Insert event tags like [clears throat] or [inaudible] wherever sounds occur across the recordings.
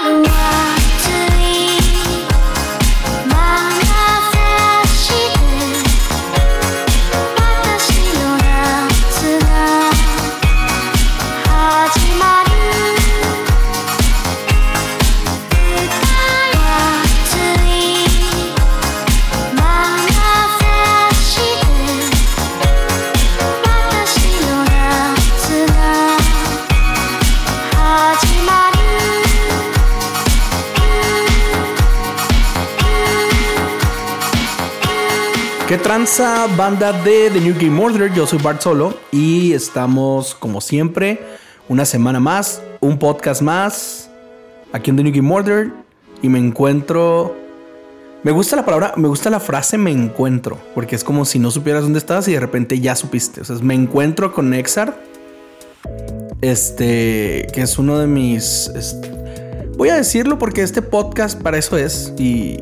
run away. ¿Qué tranza banda de The New Game Order? Yo soy Bart Solo y estamos como siempre una semana más, un podcast más aquí en The New Game Order y me encuentro... Me gusta la palabra, me gusta la frase me encuentro, porque es como si no supieras dónde estás y de repente ya supiste. O sea, me encuentro con Exar, este, que es uno de mis... voy a decirlo porque este podcast para eso es y,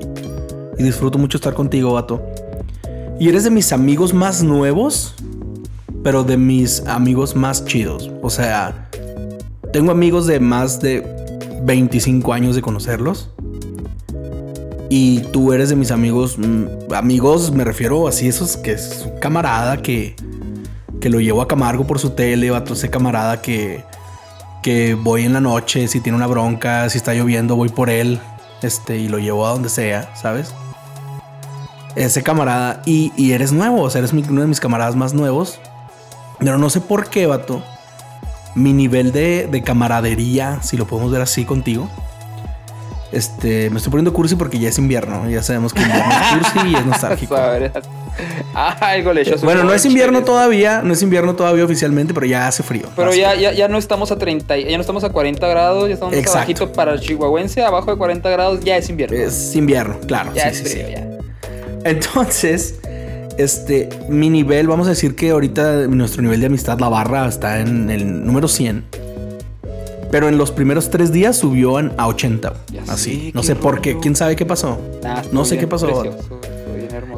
y disfruto mucho estar contigo, vato. Y eres de mis amigos más nuevos, pero de mis amigos más chidos. O sea, tengo amigos de más de 25 años de conocerlos. Y tú eres de mis amigos, mm, amigos me refiero así, esos que es camarada que, que lo llevo a Camargo por su tele, vato, ese camarada que, que voy en la noche, si tiene una bronca, si está lloviendo, voy por él, este, y lo llevo a donde sea, ¿sabes? Ese camarada y, y eres nuevo, o sea, eres mi- uno de mis camaradas más nuevos. Pero no sé por qué, vato. Mi nivel de, de camaradería, si lo podemos ver así contigo. Este, me estoy poniendo cursi porque ya es invierno. Ya sabemos que invierno es cursi y es nostálgico. [laughs] Sabrás. Ah, algo le Bueno, no es invierno todavía, no es invierno todavía oficialmente, pero ya hace frío. Pero ya, ya, ya no estamos a 30, ya no estamos a 40 grados, ya estamos Exacto. abajito para el chihuahuense, abajo de 40 grados ya es invierno. Es invierno, claro. ya sí, es sí, frío, sí. ya. Entonces, este, mi nivel, vamos a decir que ahorita nuestro nivel de amistad, la barra, está en el número 100. Pero en los primeros tres días subió a 80. Ya así. no sé por qué. ¿Quién sabe qué pasó? Nah, no sé qué pasó. precioso.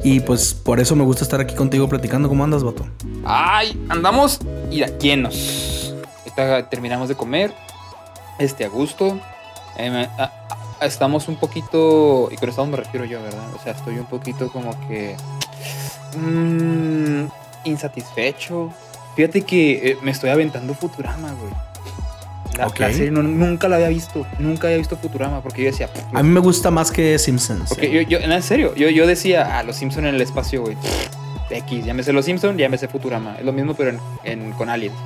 Y pues por eso me gusta estar aquí contigo platicando. ¿Cómo andas, vato? Ay, andamos y llenos. Ahorita terminamos de comer. Este, a gusto. Eh, ah, ah, estamos un poquito. Y con estamos me refiero yo, ¿verdad? O sea, estoy un poquito como que. mm, insatisfecho. Fíjate que eh, me estoy aventando Futurama, güey. La, serie no- nunca la había visto. Nunca había visto Futurama. Porque yo decía. A mí me gusta más que Simpsons. Porque yo, yo, no, en serio, yo, yo decía, ah, los Simpson en el espacio, güey. X, llámese los Simpson, llámese Futurama. Es lo mismo, pero en, en- con Aliens.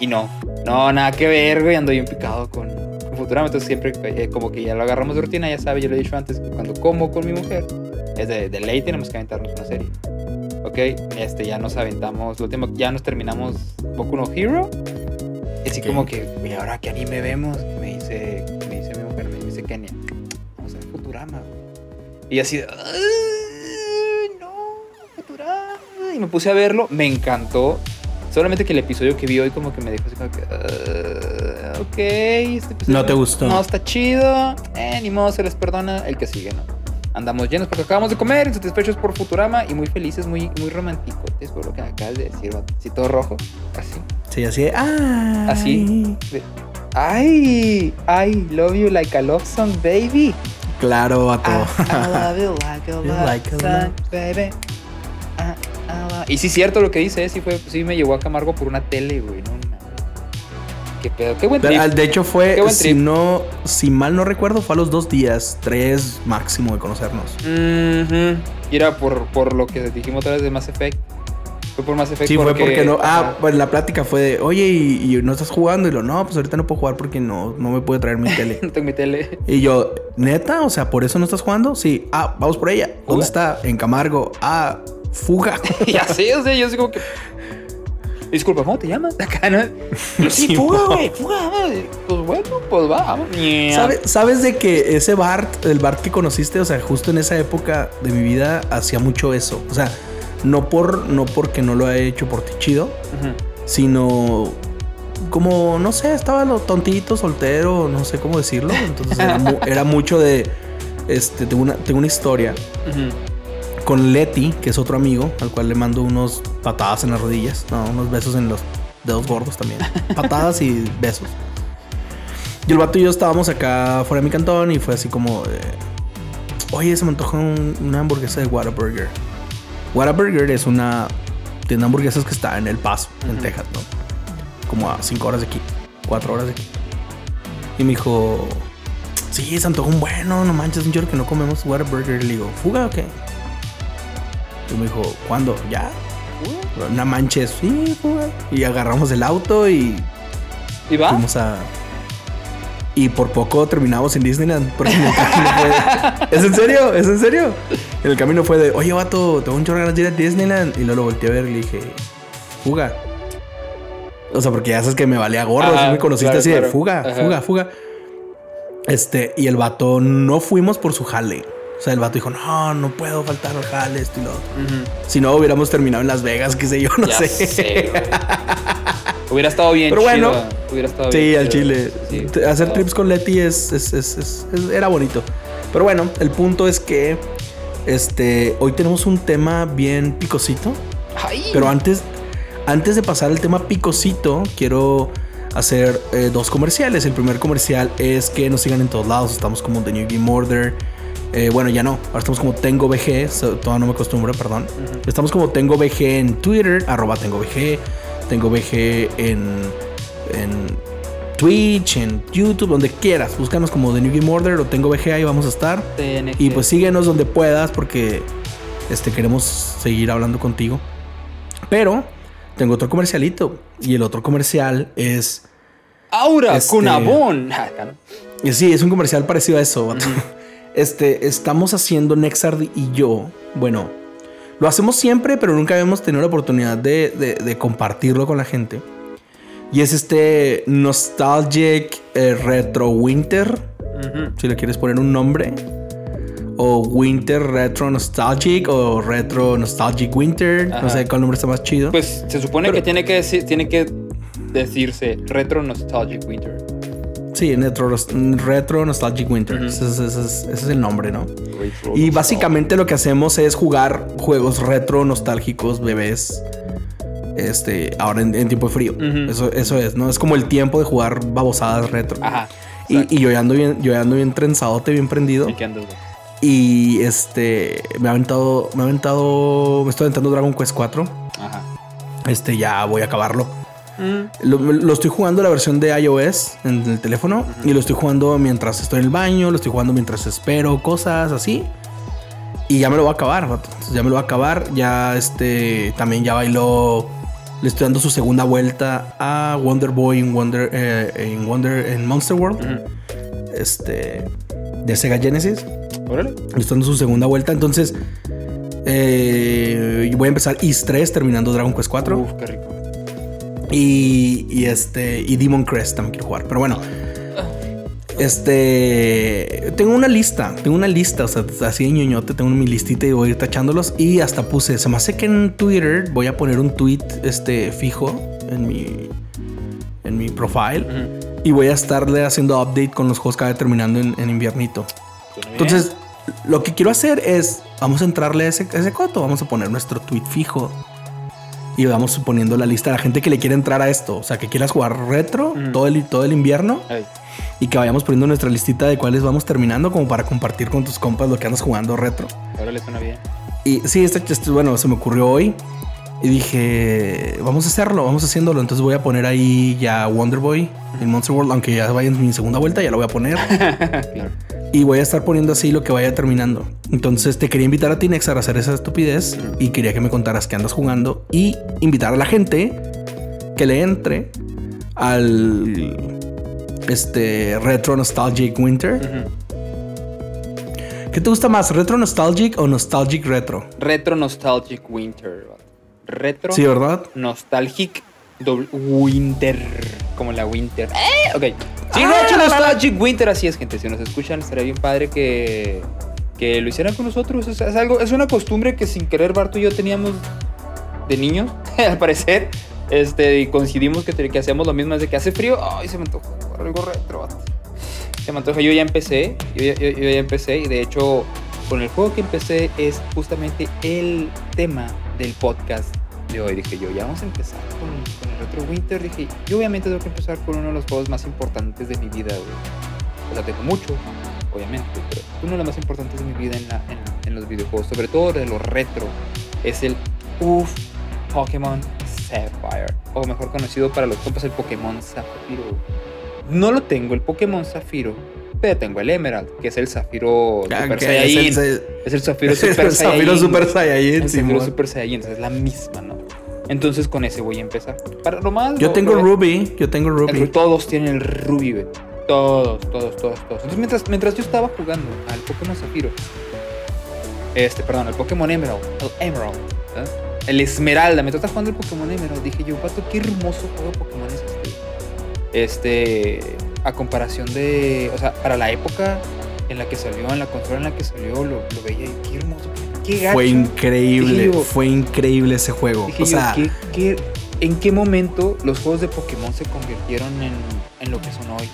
Y no, no, nada que ver, güey. Ando bien picado con Futurama. Entonces siempre, eh, como que ya lo agarramos de rutina, ya sabes, yo lo he dicho antes, cuando como con mi mujer, es de, de ley, tenemos que aventarnos una serie. Ok, este, ya nos aventamos, lo último, ya nos terminamos Boku no Hero. Y así como que, güey, ahora qué anime vemos, me dice, me dice mi mujer, me dice Kenia, vamos a ver Futurama. güey". Y así, de, "Ay, no, Futurama. Y me puse a verlo, me encantó. Solamente que el episodio que vi hoy como que me dejó así como que, "Ah, ok, este episodio No te gustó. No está chido, eh, ni modo, se les perdona el que sigue, ¿no? Andamos llenos porque acabamos de comer, satisfechos por Futurama y muy felices, muy, muy románticos. Es por lo que acabas de decir, vato. Así todo rojo, así. Sí, así de. Ah. Así. de, Ay, I love you like a love song, baby. Claro, vato. I, [laughs] I love you like a love like a song, baby. Ah, I love- Y sí, cierto lo que dice, sí, fue, sí me llevó a Camargo por una tele, güey. No. Qué pedo, qué buen Pero, trip. de hecho fue, si trip. no, si mal no recuerdo, fue a los dos días, tres máximo de conocernos. Y era por, por lo que dijimos otra vez de Mass Effect. Fue por Mass Effect Sí, fue porque no. Ah, pues la plática fue de, oye, ¿y, y no estás jugando? Y lo, no, pues ahorita no puedo jugar porque no, no me puede traer mi tele. [laughs] No tengo mi tele. y yo, ¿neta? O sea, ¿por eso no estás jugando? Sí. Ah, vamos por ella. ¿Dónde está? En Camargo. Ah, fuga. [laughs] y así, o sea, yo como que. Disculpa, ¿cómo te llamas? [laughs] Acá, ¿no? Sí, fuga, güey, fuga. Pues bueno, pues va. vamos. ¿Sabes, ¿Sabes de que ese Bart, el Bart que conociste, o sea, justo en esa época de mi vida, hacía mucho eso? O sea, no, por, no porque no lo haya hecho por ti chido, sino como, no sé, estaba lo tontito, soltero, no sé cómo decirlo. Entonces era, mu- [laughs] era mucho de, este, tengo una, tengo una historia Ujú. Con Leti, que es otro amigo, al cual le mando unos patadas en las rodillas, no, unos besos en los dedos gordos también. [laughs] Patadas y besos. Y el vato y yo estábamos acá fuera de mi cantón y fue así como, de, oye, se me antoja un- una hamburguesa de Whataburger. Whataburger es una tienda de hamburguesas que está en El Paso, en Ujú. Texas, ¿no? Como a 5 horas de aquí, 4 horas de aquí. Y me dijo, sí, se antoja un bueno, no manches, un que no comemos Whataburger. Y le digo, ¿fuga o qué? Y me dijo, ¿cuándo? ¿Ya? No manches, sí, fuga. Y agarramos el auto y ¿Y va? Fuimos a. Y por poco terminamos en Disneyland. Porque en el camino fue de- [laughs] ¿Es en serio? ¿Es en serio? En el camino fue de, oye, vato, tengo un chorro ganas de ir a Disneyland. Y luego lo volteé a ver y le dije, fuga. O sea, porque ya sabes que me valía gorro. Ajá, me conociste claro, así de fuga, Ajá. fuga, fuga. Este, y el vato no fuimos por su jale. O sea, el vato dijo, no, no puedo faltar al jale, esto y lo otro. Si no, hubiéramos terminado en Las Vegas, qué sé yo, no Ya sé. [laughs] Hubiera estado bien Pero chido. bueno. Hubiera estado Sí, bien al chile. Sí, sí. T- Hacer trips con Leti es, es- es- es- es- era bonito. Pero bueno, el punto es que este, hoy tenemos un tema bien picosito. Ay. Pero antes, antes de pasar al tema picosito, quiero hacer eh, dos comerciales. El primer comercial es que nos sigan en todos lados. Estamos como The New Game Order. Eh, bueno, ya no. Ahora estamos como Tengo so- todavía no me acostumbro, perdón. Estamos como Tengo VG en Twitter, arroba Tengo VG. Tengo VG en, en Twitch, en YouTube, donde quieras. Búscanos como The New Game Order o Tengo VG, ahí vamos a estar. TNG. Y pues síguenos donde puedas porque este, queremos seguir hablando contigo. Pero tengo otro comercialito. Y el otro comercial es... Aura Este- [laughs] y Sí, es un comercial parecido a eso. vato. [laughs] Este, estamos haciendo Nexard y yo. Bueno, lo hacemos siempre, pero nunca habíamos tenido la oportunidad de, de- de compartirlo con la gente. Y es este Nostalgic eh, Retro Winter. Si le quieres poner un nombre. O Winter Retro Nostalgic. O Retro Nostalgic Winter. No sé cuál nombre está más chido. Pues se supone Pero- que tiene que decir, tiene que decirse Retro Nostalgic Winter. Sí, Retro, Retro Nostalgic Winter. Ese, es- ese es- ese es el nombre, ¿no? Retro Y básicamente lo que hacemos es jugar juegos retro nostálgicos, bebés. Este, ahora en, en tiempo de frío. Eso, eso es, ¿no? Es como el tiempo de jugar babosadas retro. Ajá. y, y yo ya ando bien, yo ya ando bien trenzadote, bien prendido. ¿Y qué andas, güey? Y este, me ha aventado, me ha aventado, me estoy aventando Dragon Quest 4. Ajá. Este, ya voy a acabarlo. Mm. Lo, lo estoy jugando la versión de iOS en el teléfono y lo estoy jugando mientras estoy en el baño, lo estoy jugando mientras espero, cosas así. Y ya me lo voy a acabar, ya me lo voy a acabar. Ya este también ya bailó. Le estoy dando su segunda vuelta a Wonder Boy en Wonder eh, en Wonder en Monster World. Este de Sega Genesis. Órale. Le estoy dando su segunda vuelta. Entonces eh, voy a empezar East 3 terminando Dragon Quest 4. Uf, qué rico. Y, y este. Y Demon Crest también quiero jugar. Pero bueno. Este. Tengo una lista. Tengo una lista. O sea, así de ñoñote. Tengo mi listita y voy a ir tachándolos. Y hasta puse. Se me hace que en Twitter voy a poner un tweet este, fijo en mi. En mi profile. Y voy a estarle haciendo update con los juegos que vaya terminando en, en inviernito. Entonces, lo que quiero hacer es, vamos a entrarle a ese, a ese coto, vamos a poner nuestro tweet fijo y vamos poniendo la lista de la gente que le quiere entrar a esto, o sea, que quieras jugar retro Mm. todo, el, todo el invierno y que vayamos poniendo nuestra listita de cuáles vamos terminando como para compartir con tus compas lo que andas jugando retro. órale, suena bien. Y sí, este, este, bueno, se me ocurrió hoy y dije, vamos a hacerlo, vamos haciéndolo, entonces voy a poner ahí ya Wonder Boy en Monster World, aunque ya vaya en mi segunda vuelta, ya lo voy a poner. [laughs] claro. Y voy a estar poniendo así lo que vaya terminando. Entonces te quería invitar a ti, Nexar, a hacer esa estupidez. Y quería que me contaras qué andas jugando. Y invitar a la gente que le entre al este Retro Nostalgic Winter. ¿Qué te gusta más, Retro Nostalgic o Nostalgic Retro? Retro Nostalgic Winter. Retro Sí, ¿verdad? Nostalgic doble- Winter. Como la Winter. ¡Eh! Ok. Sí, Ah, la. Nostalgic Winter. Así es, gente. Si nos escuchan, estaría bien padre que, que lo hicieran con nosotros. Es, es algo, es una costumbre que sin querer Barto y yo teníamos de niños, [laughs] al parecer. Este, y coincidimos que, que hacíamos lo mismo desde que hace frío. Ay, se me antoja algo retro. Se me antoja. Yo ya empecé. Yo, ya- yo- yo ya empecé. Y de hecho, con el juego que empecé es justamente el tema del podcast inició y dije yo, ya vamos a empezar con, el Retro Winter. Dije, yo obviamente tengo que empezar con uno de los juegos más importantes de mi vida, güey. O sea, tengo mucho, obviamente, pero uno de los más importantes de mi vida en los videojuegos, sobre todo de los retro, es el UF Pokémon Sapphire, o mejor conocido para los compas el Pokémon Zafiro. No lo tengo, el Pokémon Zafiro, tengo el Emerald, que es el Zafiro Ah, Super Saiyajin. es el- Es el Zafiro es [laughs] el Super Zafiro Saiyajin. Super Saiyajin, El Zafiro. Super Saiyajin, es la misma, ¿no? Entonces con ese voy a empezar. Para lo más. Yo lo- tengo lo- Ruby, yo tengo el- Ruby. todos tienen el Ruby, güey. Todos, todos, todos, todos. Entonces mientras, mientras yo estaba jugando al Pokémon Zafiro, este, perdón, al Pokémon Emerald, el Emerald, ¿eh? el Esmeralda, mientras estaba jugando el Pokémon Emerald, dije yo, pato, qué hermoso juego Pokémon es este. Este, a comparación de, o sea, para la época en la que salió, en la consola en la que salió, lo, lo veía y qué hermoso, qué gacho. Fue increíble, yo- fue increíble ese juego. O sea, yo, ¿qué- qué- en qué momento los juegos de Pokémon se convirtieron en, en lo que son hoy?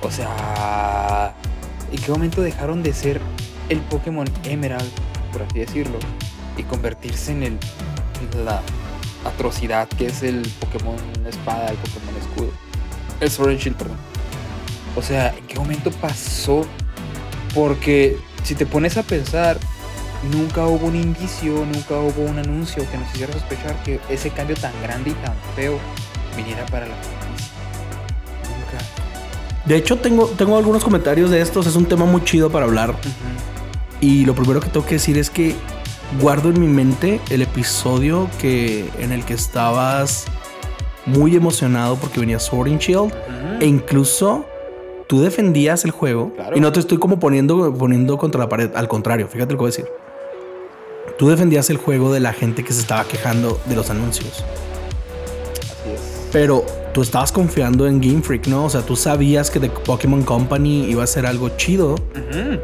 O sea, ¿en qué momento dejaron de ser el Pokémon Emerald, por así decirlo, y convertirse en el, la atrocidad que es el Pokémon Espada, el Pokémon Escudo? El Sword and Shield, perdón. O sea, ¿en qué momento pasó? Porque si te pones a pensar, nunca hubo un indicio, nunca hubo un anuncio que nos hiciera sospechar que ese cambio tan grande y tan feo viniera para la franquicia. Nunca. de hecho tengo, tengo algunos comentarios de estos, es un tema muy chido para hablar. Y lo primero que tengo que decir es que guardo en mi mente el episodio que, en el que estabas muy emocionado porque venía Sword and Shield. E incluso tú defendías el juego. Claro. Y no te estoy como poniendo, poniendo contra la pared. Al contrario, fíjate lo que voy a decir. Tú defendías el juego de la gente que se estaba quejando de los anuncios. Así es. Pero tú estabas confiando en Game Freak, ¿no? O sea, tú sabías que The Pokémon Company iba a ser algo chido. Ujú.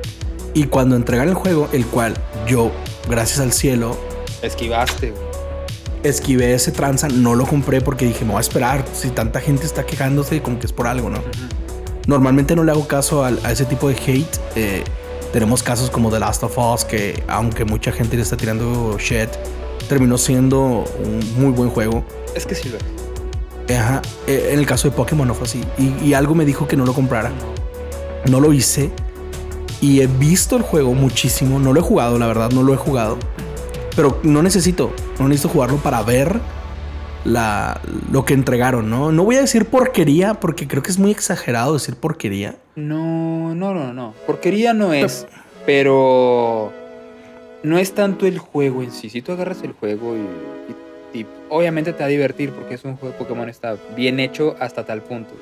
Y cuando entregan el juego, el cual yo, gracias al cielo, Esquivaste, güey. Esquivé ese tranza, no lo compré porque dije, me voy a esperar. Si tanta gente está quejándose, como que es por algo, ¿no? Normalmente no le hago caso a, ese tipo de hate. Eh, tenemos casos como The Last of Us, que aunque mucha gente le está tirando shit, terminó siendo un muy buen juego. Es que sí lo es. Ajá. Eh, en el caso de Pokémon no fue así. Y, y algo me dijo que no lo comprara. No lo hice. Y he visto el juego muchísimo. No lo he jugado, la verdad, no lo he jugado. Pero no necesito. No necesito jugarlo para ver la, lo que entregaron, ¿no? No voy a decir porquería porque creo que es muy exagerado decir porquería. No, no, no, no. Porquería no es, pero no es tanto el juego en sí. Si tú agarras el juego y, y- y obviamente te va a divertir porque es un juego de Pokémon está bien hecho hasta tal punto.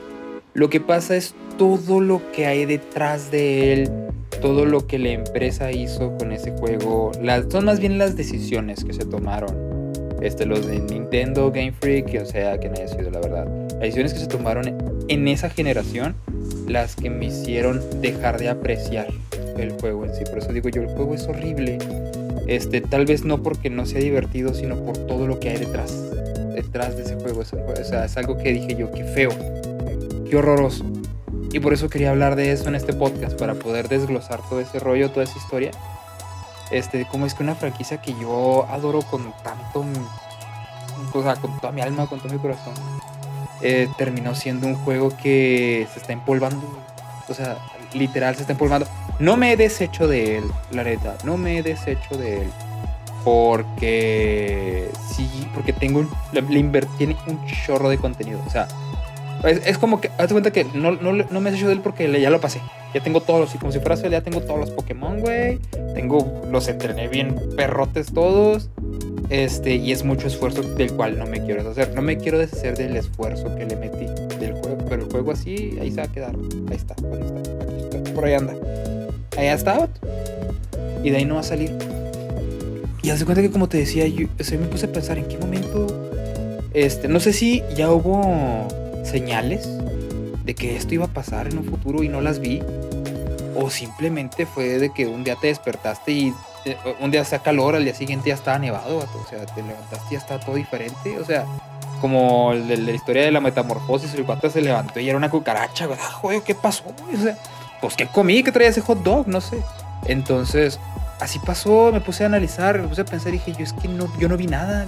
Lo que pasa es todo lo que hay detrás de él, todo lo que la empresa hizo con ese juego. Las, son más bien las decisiones que se tomaron. Este, los de Nintendo, Game Freak, o sea, que no haya sido la verdad. Las decisiones que se tomaron en esa generación, las que me hicieron dejar de apreciar el juego en sí. Por eso digo yo, el juego es horrible. Este, tal vez no porque no sea divertido, sino por todo lo que hay detrás. Detrás de ese juego. O sea, es algo que dije yo, qué feo, qué horroroso. Y por eso quería hablar de eso en este podcast, para poder desglosar todo ese rollo, toda esa historia. Este, cómo es que una franquicia que yo adoro con tanto, o sea, con toda mi alma, con todo mi corazón, eh, terminó siendo un juego que se está empolvando. O sea, literal se está empolvando. No me he deshecho de él, la neta. No me he deshecho de él. Porque sí, porque tengo un, le, le tiene un chorro de contenido. O sea, es, como que, hazte cuenta que no, no, no me he deshecho de él porque le- ya lo pasé. Ya tengo todos y como si fuera ya tengo todos los Pokémon, güey. Tengo, los entrené bien perrotes todos. Este, y es mucho esfuerzo del cual no me quiero deshacer. No me quiero deshacer del esfuerzo que le metí del juego. Pero el juego así, ahí se va a quedar. Ahí está, ¿dónde está? Por ahí anda. Ahí está. Y de ahí no va a salir. Y haz de cuenta que como te decía, yo, o me puse a pensar en qué momento. Este, no sé si ya hubo señales de que esto iba a pasar en un futuro y no las vi. O simplemente fue de que un día te despertaste y eh, un día hacía calor, al día siguiente ya estaba nevado. O sea, te levantaste y ya estaba todo diferente. O sea, como el de la historia de la metamorfosis, el vato se levantó y era una cucaracha, güey. Ah, joder, ¿qué pasó? O sea, pues ¿qué comí? ¿Qué traía ese hot dog? No sé. Entonces, así pasó, me puse a analizar, me puse a pensar y dije, yo es que no, yo no vi nada.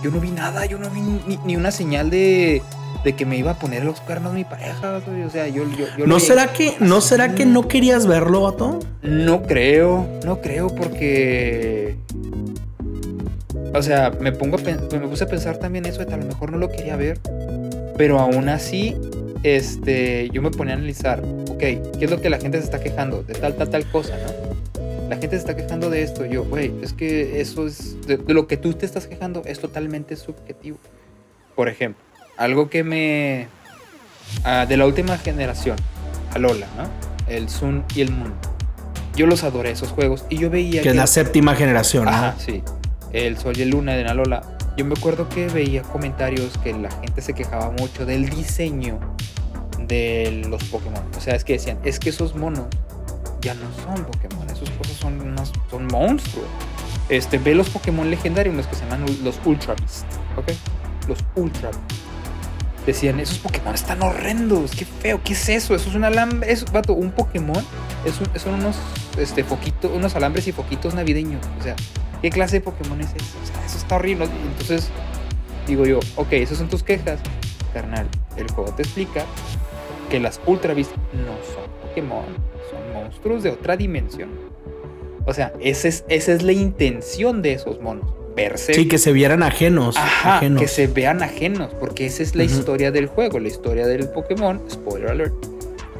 Yo no vi nada, yo no vi ni una señal de, de que me iba a poner los cuernos mi pareja, güey. O sea, yo, yo, yo lo ¿No será que, no así. será que no querías verlo, vato? No creo, no creo porque... O sea, me pongo a pen- me puse a pensar también eso de que a lo mejor no lo quería ver, pero aún así, este, yo me ponía a analizar, ok, ¿qué es lo que la gente se está quejando? De tal, tal, tal cosa, ¿no? La gente se está quejando de esto, yo, güey, es que eso es, de, de lo que tú te estás quejando es totalmente subjetivo. Por ejemplo, algo que me... ah, de la última generación, Alola, ¿no? El Sun y el Moon. Yo los adoré esos juegos y yo veía Que es la séptima generación, ¿no? Ajá, sí. El Sol y el Luna de Nalola. Yo me acuerdo que veía comentarios que la gente se quejaba mucho del diseño de los Pokémon. O sea, es que decían, es que esos monos ya no son Pokémon, esos cosas son, unos- son monstruos. Este, ve los Pokémon legendarios, los que se llaman los Ultra Beast, ¿ok? Los Ultra Beast. Decían, esos Pokémon están horrendos, qué feo, ¿qué es eso? Eso es un alambre, es, vato, un Pokémon es son unos este, foquitos, unos alambres y foquitos navideños. O sea, ¿qué clase de Pokémon es eso? O sea, eso está horrible. Entonces, digo yo, ok, esas son tus quejas, carnal. El juego te explica que las Ultra Beast no son Pokémon, son monstruos de otra dimensión. O sea, esa es, esa es la intención de esos monos. Verse Sí, que se vieran ajenos. Ajá, ajenos. que se vean ajenos, porque esa es la Ujú. historia del juego, la historia del Pokémon, spoiler alert.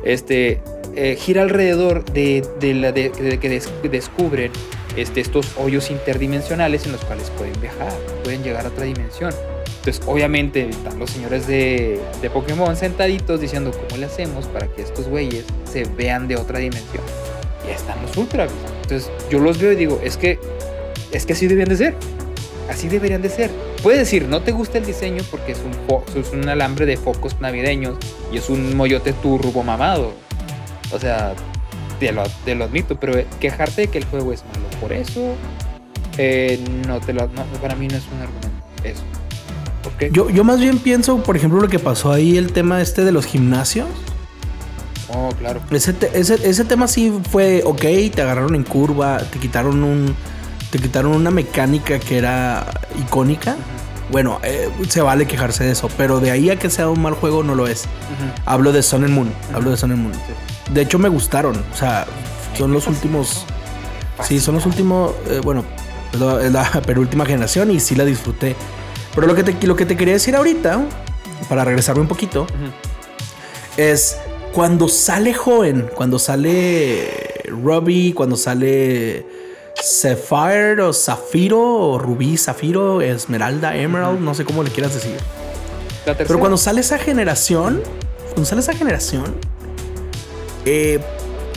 Este eh, gira alrededor de, de la de, de que des- descubren este, estos hoyos interdimensionales en los cuales pueden viajar, pueden llegar a otra dimensión. Entonces, obviamente, están los señores de, de Pokémon sentaditos diciendo cómo le hacemos para que estos güeyes se vean de otra dimensión. Y están los Ultra. Entonces, yo los veo y digo, es que, es que así debían de ser. Así deberían de ser. Puedes decir, no te gusta el diseño porque es un, es un alambre de focos navideños y es un moyote turbo mamado. O sea, te lo, te lo admito, pero quejarte de que el juego es malo por eso, eh, no te lo, no, para mí no es un argumento. Eso. ¿Por qué? Yo, yo más bien pienso, por ejemplo, lo que pasó ahí, el tema este de los gimnasios. Oh, claro. Ese, te- ese, ese tema sí fue, ok, te agarraron en curva, te quitaron un... Te quitaron una mecánica que era icónica. Bueno, eh, se vale quejarse de eso, pero de ahí a que sea un mal juego no lo es. Hablo de Sun and Moon. Hablo de Sun and Moon. Sí. De hecho, me gustaron. O sea, son los últimos. Sí, son los últimos. eh, bueno, es la, la [laughs] penúltima generación y sí la disfruté. Pero lo que te, lo que te quería decir ahorita, para regresarme un poquito, es cuando sale joven, cuando sale Ruby, cuando sale Sapphire o Zafiro o Rubí, Zafiro, Esmeralda, Emerald, no sé cómo le quieras decir. Pero cuando sale esa generación, cuando sale esa generación, eh,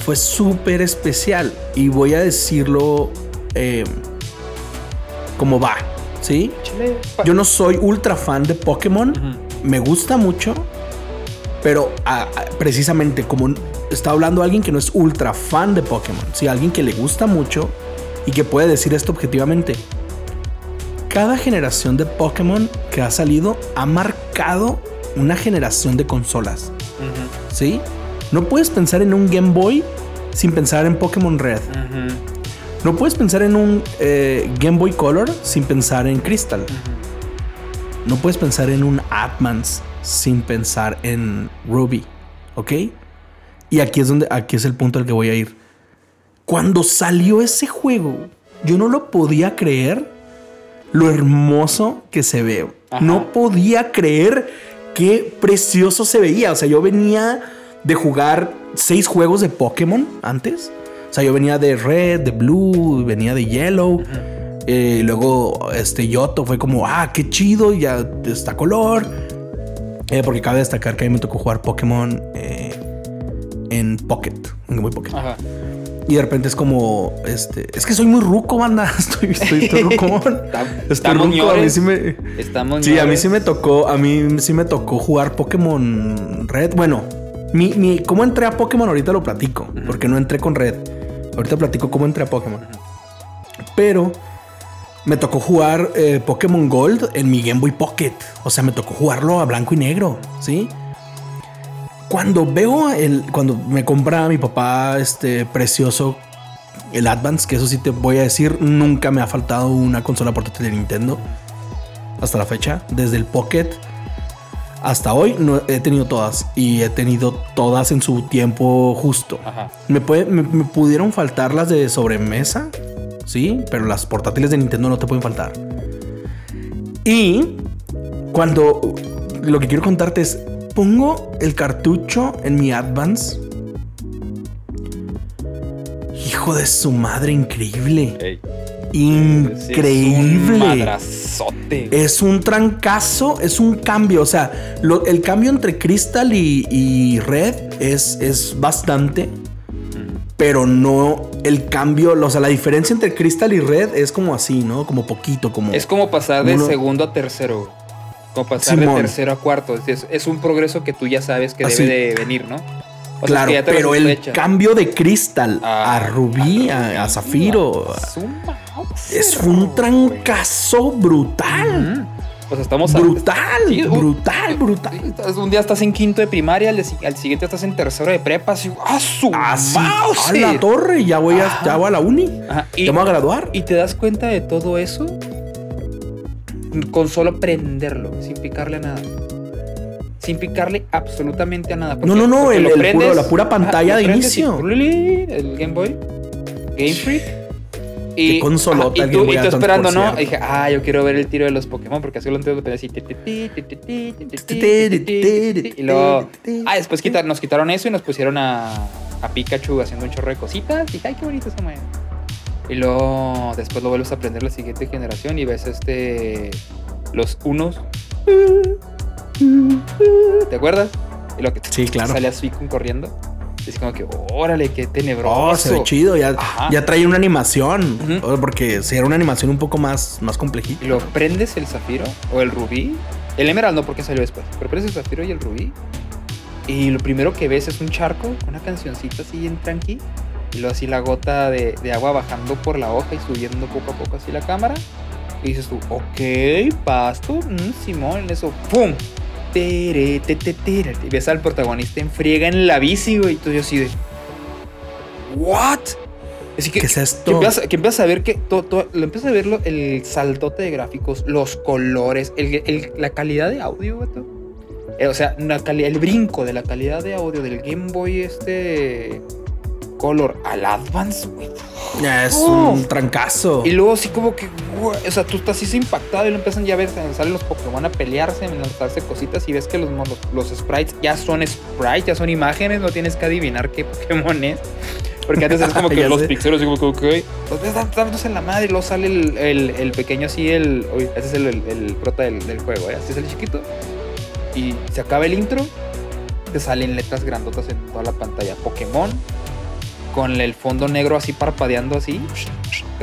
fue súper especial. Y voy a decirlo eh, como va, ¿sí? Yo no soy ultra fan de Pokémon. Me gusta mucho. Pero ah, ah, precisamente como está hablando alguien que no es ultra fan de Pokémon, sí, alguien que le gusta mucho y que puede decir esto objetivamente. Cada generación de Pokémon que ha salido ha marcado una generación de consolas. ¿sí? No puedes pensar en un Game Boy sin pensar en Pokémon Red. No puedes pensar en un eh, Game Boy Color sin pensar en Crystal. No puedes pensar en un Advance sin pensar en Ruby, ¿ok? Y aquí es donde, aquí es el punto al que voy a ir. Cuando salió ese juego, yo no lo podía creer lo hermoso que se ve. Ajá. No podía creer qué precioso se veía. O sea, yo venía de jugar seis juegos de Pokémon antes. O sea, yo venía de Red, de Blue, venía de Yellow. Eh, y luego este Yoto fue como, ah, qué chido, ya está color. Eh, porque cabe destacar que a mí me tocó jugar Pokémon eh, en Pocket, en Game Boy Pocket. Ajá. Y de repente es como, este, es que soy muy ruco, banda. [laughs] Estoy, estoy, estoy rucón. Está- [laughs] Estoy ruco. A mí ñores. sí me, Estamos sí, a mí ñores. sí me tocó, a mí sí me tocó jugar Pokémon Red. Bueno, mi, mi, cómo entré a Pokémon ahorita lo platico, porque no entré con Red. Ahorita platico cómo entré a Pokémon. Pero me tocó jugar eh, Pokémon Gold en mi Game Boy Pocket. O sea, me tocó jugarlo a blanco y negro, ¿sí? Cuando veo el. Cuando me compra mi papá este precioso. El Advance, que eso sí te voy a decir, nunca me ha faltado una consola portátil de Nintendo. hasta la fecha. Desde el Pocket hasta hoy no he tenido todas. Y he tenido todas en su tiempo justo. Ajá. Me, puede- me- me pudieron faltar las de sobremesa, sí, pero las portátiles de Nintendo no te pueden faltar. Y cuando lo que quiero contarte es, pongo el cartucho en mi Advance. Hijo de su madre, increíble. Increíble. Es un. Es un trancazo, es un cambio. O sea, lo- el cambio entre Crystal y, y Red es, es bastante. Pero no el cambio, o sea, la diferencia entre Crystal y Red es como así, ¿no? Como poquito, como. Es como pasar de Uno- segundo a tercero. Como pasar Simón. de tercero a cuarto. Es, es un progreso que tú ya sabes que Así. debe de venir, ¿no? O claro, pero el cambio de Crystal Ah, a Rubí, a, a Zafiro, Es un es trancazo brutal. Ujú. O sea, estamos a- Brutal, Sí, uh, brutal, brutal. Sí, Un día estás en quinto de primaria, al, si- al siguiente estás en tercero de prepa. Así, ¡ah, su Así, mouse! a la torre, ya voy a, Ajá. ya voy a la uni. Ajá, y- Ya voy a graduar. Y te das cuenta de todo eso con solo prenderlo, sin picarle a nada. Sin picarle absolutamente a nada. Porque, no, no, no, el, el puro, la pura pantalla ajá, de inicio. Y, el Game Boy, Game Freak. Y, Qué consolota ajá, y, tú, y tú esperando, ¿no? Y dije, ah, yo quiero ver el tiro de los Pokémon, porque así lo entiendo así. Y luego. Ah, después nos quitaron eso y nos pusieron a, a Pikachu haciendo un chorro de cositas. Y ay, qué bonito esa manera. Y luego, después lo vuelves a aprender la siguiente generación y ves este. Los unos. ¿Te acuerdas? Y lo que Sí, claro. sale a Suicune corriendo. Es como que, órale, qué tenebroso. Oh, se ve chido. Ya, Ajá. ya trae una animación. Oh, Porque si era una animación un poco más, más complejita. Y lo prendes el zafiro o el rubí. El emerald no porque salió después. Pero prendes el zafiro y el rubí. Y lo primero que ves es un charco, una cancioncita así en tranqui. Y luego así la gota de, de agua bajando por la hoja y subiendo poco a poco así la cámara. Y dices tú, ok, pasto, mm, Simón, en eso, ¡pum! Tere, te, te, tere. Y ves al protagonista en friega en la bici, güey. Y tú yo así de, ¿what? Así que, ¿Qué es que esto? empiezas, que empiezas a ver que todo, todo- lo empiezas a ver lo- el saltote de gráficos, los colores, el- el- la calidad de audio, vato. Eh, o sea, la el brinco de la calidad de audio del Game Boy este Color al Advance, güey. Ya es Oh. un trancazo. Y luego así como que, güey, o sea, tú estás así impactado y lo empiezan ya a ver, salen los Pokémon a pelearse, a lanzarse cositas y ves que los, monos- los sprites ya son sprites, ya son imágenes, no tienes que adivinar qué [laughs] Pokémon es. Porque antes es como [laughs] que los pixeles, como que, ok, los ves dan- dándose en la madre y luego sale el, el- el pequeño así, el, uy, ese es el, el- el prota del, del juego, ¿eh? así es el chiquito. Y se acaba el intro, te salen letras grandotas en toda la pantalla. Pokémon, con el fondo negro así parpadeando así,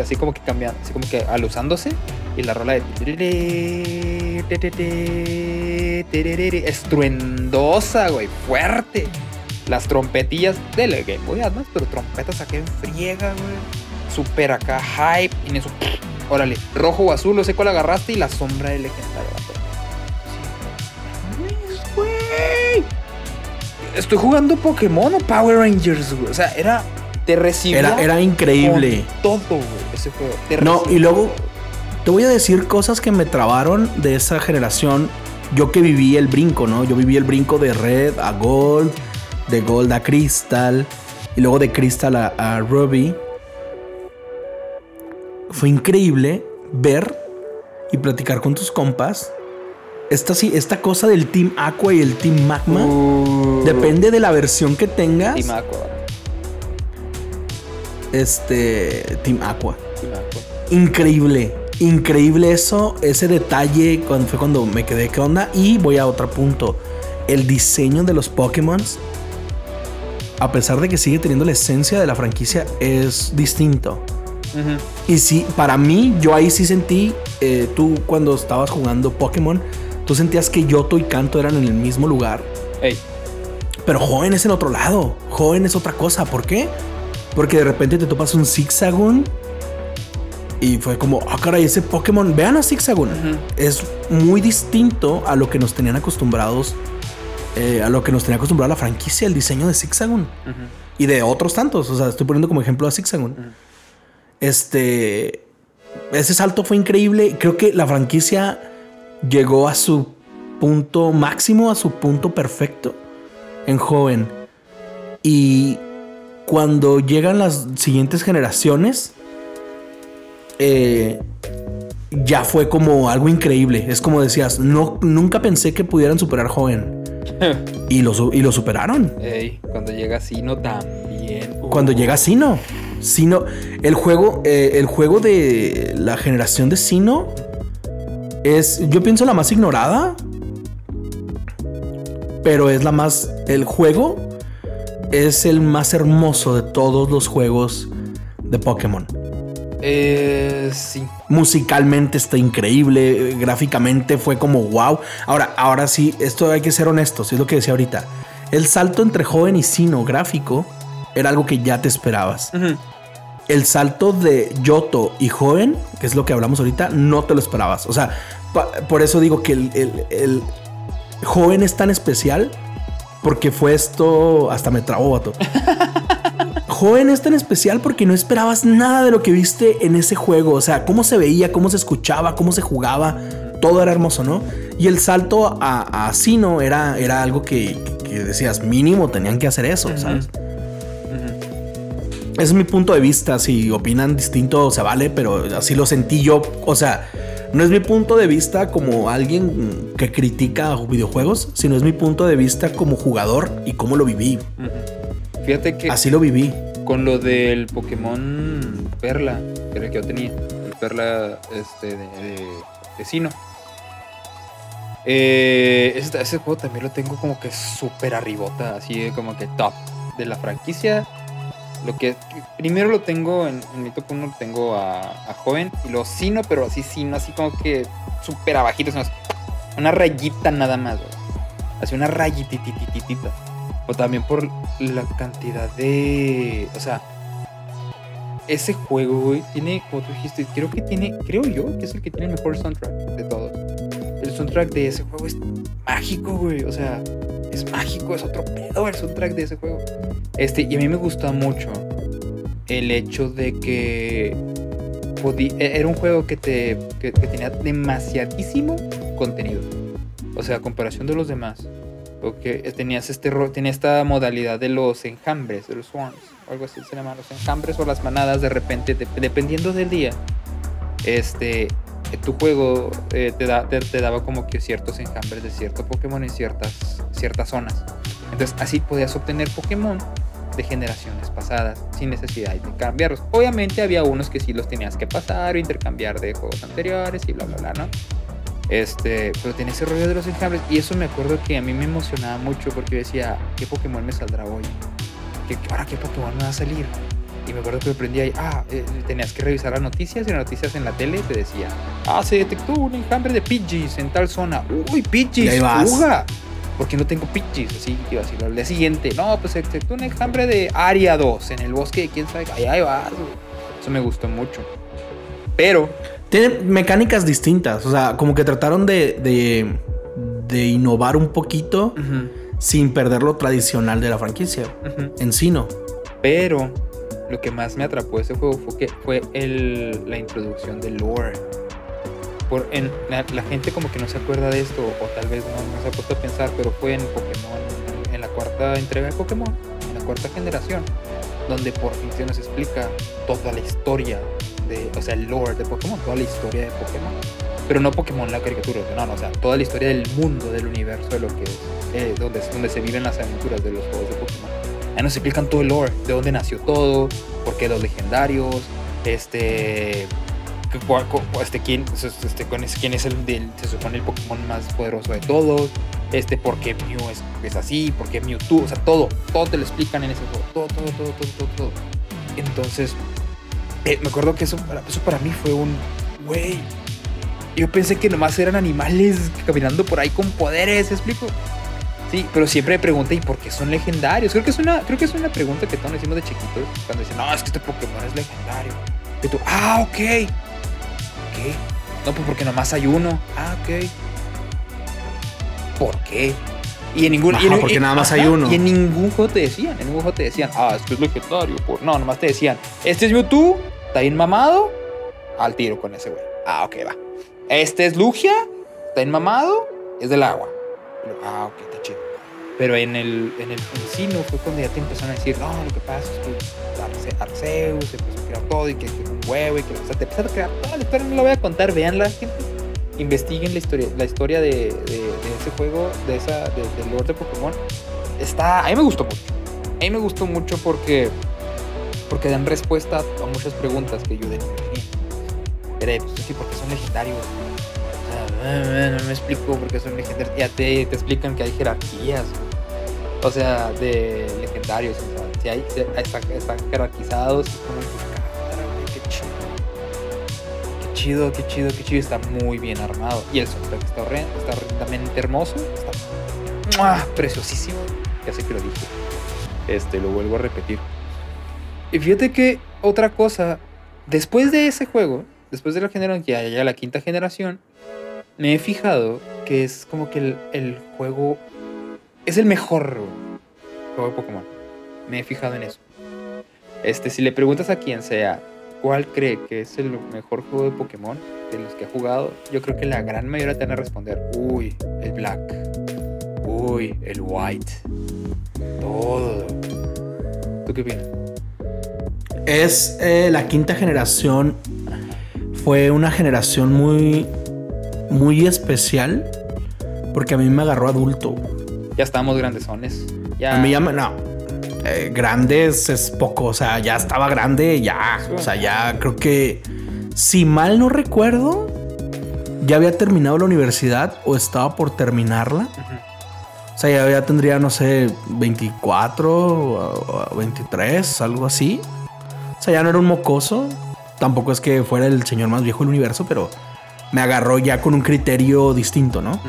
así como que cambiando, así como que alusándose y la rola de estruendosa, güey, fuerte. Las trompetillas del Game Boy Advance, pero trompetas acá en friega, güey. Super acá hype en eso, órale, rojo o azul, no sé cuál agarraste y la sombra del legendario. Estoy jugando Pokémon o Power Rangers, güey. O sea, era. Te recibía. Era, era increíble. con todo, güey, ese juego. Te No, y luego te voy a decir cosas que me trabaron de esa generación. Yo que viví el brinco, ¿no? Yo viví el brinco de Red a Gold, de Gold a Crystal, y luego de Crystal a, a Ruby. Fue increíble ver y platicar con tus compas. Esta, sí, esta cosa del Team Aqua y el Team Magma. Uh, Depende de la versión que tengas. Team Aqua. Este. Team Aqua. Team Aqua. Increíble. Increíble eso, ese detalle cuando fue cuando me quedé qué onda. Y voy a otro punto. El diseño de los Pokémon, a pesar de que sigue teniendo la esencia de la franquicia, es distinto. Y sí, para mí, yo ahí sí sentí, eh, tú cuando estabas jugando Pokémon, tú sentías que Yoto y Kanto eran en el mismo lugar. Ey, Pero joven es en otro lado. Joven es otra cosa. ¿Por qué? Porque de repente te topas un Zigzagoon. Y fue como, ah, caray, ese Pokémon. Vean a Zigzagoon. Es muy distinto a lo que nos tenían acostumbrados. eh, a lo que nos tenía acostumbrado la franquicia, el diseño de Zigzagoon. Y de otros tantos. O sea, estoy poniendo como ejemplo a Zigzagoon. Este. Ese salto fue increíble. Creo que la franquicia llegó a su punto máximo, a su punto perfecto en joven. Y cuando llegan las siguientes generaciones, eh, ya fue como algo increíble. Es como decías, no, nunca pensé que pudieran superar joven. [laughs] Y lo, y lo superaron. Ey, cuando llega Sino también. Uh, Cuando llega Sino. Sino. El juego. eh, el juego de la generación de Sino. Es. Yo pienso la más ignorada. Pero es la más. El juego. Es el más hermoso de todos los juegos de Pokémon. Eh, sí. Musicalmente está increíble. Gráficamente fue como wow. Ahora, ahora sí, esto hay que ser honestos. Es lo que decía ahorita. El salto entre joven y Sino gráfico era algo que ya te esperabas. Ujú. El salto de Yoto y joven, que es lo que hablamos ahorita, no te lo esperabas. O sea, por eso digo que el, el- el joven es tan especial porque fue esto. Hasta me trabó, vato. [laughs] joven es tan especial porque no esperabas nada de lo que viste en ese juego. O sea, cómo se veía, cómo se escuchaba, cómo se jugaba. Todo era hermoso, ¿no? Y el salto a, a Sino era, era algo que, que decías, mínimo tenían que hacer eso, ¿sabes? Es mi punto de vista. Si opinan distinto, se vale, pero así lo sentí yo. O sea, no es mi punto de vista como alguien que critica videojuegos, sino es mi punto de vista como jugador y cómo lo viví. Fíjate que Así lo viví. con lo del Pokémon Perla, que era el que yo tenía, el Perla este, de, de, de Sino. Eh, ese, ese juego también lo tengo como que súper arribota, así como que top de la franquicia. Lo que primero lo tengo en, mi top 1 lo tengo a, a joven y luego Sino, pero así Sino, así como que súper abajito, una rayita nada más, güey. así una rayititititita. O también por la cantidad de. O sea. Ese juego, güey, tiene, como tú dijiste, creo que tiene, creo yo que es el que tiene el mejor soundtrack de todos. El soundtrack de ese juego es mágico, güey. O sea, es mágico, es otro pedo el soundtrack de ese juego. Este, y a mí me gusta mucho el hecho de que podí- e- era un juego que, te, que, tenía demasiadísimo contenido. O sea, comparación de los demás. Porque tenías este tenía esta modalidad de los enjambres, de los swarms, o algo así se llama, los enjambres o las manadas de repente, de- dependiendo del día. Este, tu juego eh, te, da, te daba como que ciertos enjambres de cierto Pokémon en ciertas, ciertas zonas. Entonces así podías obtener Pokémon de generaciones pasadas sin necesidad de cambiarlos. Obviamente había unos que sí los tenías que pasar o intercambiar de juegos anteriores y bla bla bla, ¿no? Este, pero tenía ese rollo de los enjambres y eso me acuerdo que a mí me emocionaba mucho porque yo decía, ¿qué Pokémon me saldrá hoy? ¿Qué, ahora qué Pokémon me va a salir? Y me acuerdo que me prendí ahí, ah, eh, tenías que revisar las noticias y las noticias en la tele te decía, ah, se detectó un enjambre de Pidgeys en tal zona. Uy, vas. fuga. Porque no tengo Pidgeys, así iba a decirlo. Al día siguiente, no, pues se detectó un enjambre de Aria 2 en el bosque de quién sabe. Ahí, ahí vas. Eso me gustó mucho. Pero, Tiene mecánicas distintas. O sea, como que trataron de, de, de innovar un poquito sin perder lo tradicional de la franquicia. En Sino. Pero lo que más me atrapó de ese juego fue, que fue el, la introducción del lore. Por, en, la, gente como que no se acuerda de esto, o tal vez no, no se ha puesto a pensar, pero fue en Pokémon, en la cuarta entrega de Pokémon, en la cuarta generación, donde por fin se nos explica toda la historia, de, o sea, el lore de Pokémon, toda la historia de Pokémon. Pero no Pokémon la caricatura, no, no, o sea, toda la historia del mundo, del universo, de lo que es, eh, donde, donde se viven las aventuras de los juegos de Pokémon. Ahí nos explican todo el lore, de dónde nació todo, por qué los legendarios, este, este quién, este, quién es, el, del- se supone el Pokémon más poderoso de todos, este, por qué Mew es, es así, por qué Mewtwo, o sea, todo, todo te lo explican en ese juego, todo, todo, todo, todo, todo, todo. Entonces, eh, me acuerdo que eso, eso para mí fue un, güey, yo pensé que nomás eran animales caminando por ahí con poderes, ¿me explico? Sí, pero siempre pregunta, ¿y por qué son legendarios? Creo que es una, creo que es una pregunta que todos decimos de chiquitos cuando dicen, no, es que este Pokémon es legendario. Y tú, ah, ok. ¿Qué? No, pues porque nomás hay uno. Ah, ok. ¿Por qué? Y en ningún. y Ajá, en- porque y- nada más ajá, hay uno. Y en ningún juego te decían, en ningún juego te decían, ah, es que es legendario. Por... No, nomás te decían, este es Mewtwo, está bien mamado, al tiro con ese güey. Ah, ok, va. Este es Lugia, está enmamado, es del agua. Ah, ok. Pero en el, en el encino fue cuando ya te empezaron a decir, no, lo que pasa es que Arce- Arceus empezó a crear todo y que, que un huevo y que o sea, te empezaron a crear toda la historia, no la voy a contar, veanla, gente. Investiguen la historia, la historia de, de- ese juego, de esa, de, del Lord de Pokémon. Está, a mí me gustó mucho. A mí me gustó mucho porque, porque dan respuesta a muchas preguntas que yo de. Pero, pues, sí, porque son legendarios. O sea, no, no me explico por qué son legendarios. Ya te, te explican que hay jerarquías. O sea, de legendarios. O sea, si hay, están, están jerarquizados. como que, "Cara, güey, qué chido. Qué chido, qué chido, qué chido. Está muy bien armado. Y el soundtrack está, horren- está horrendamente hermoso. Está preciosísimo. Ya sé que lo dije. Este, lo vuelvo a repetir. Y fíjate que otra cosa, después de ese juego, después de la generación, que ya, ya la quinta generación, me he fijado que es como que el, el juego es el mejor juego de Pokémon. Me he fijado en eso. Este, si le preguntas a quien sea cuál cree que es el mejor juego de Pokémon de los que ha jugado, yo creo que la gran mayoría te van a responder, uy, el Black, uy, el White, todo. ¿Tú qué opinas? Es eh, la quinta generación. Fue una generación muy, muy especial. Porque a mí me agarró adulto. Ya estamos grandezones. Ya. A mí ya me. No. Eh, grandes es poco. O sea, ya estaba grande. Ya. Sí. O sea, ya creo que. Si mal no recuerdo. Ya había terminado la universidad. O estaba por terminarla. O sea, ya, ya tendría, no sé, 24 o, o 23, algo así. O sea, ya no era un mocoso. Tampoco es que fuera el señor más viejo del universo, pero me agarró ya con un criterio distinto, ¿no?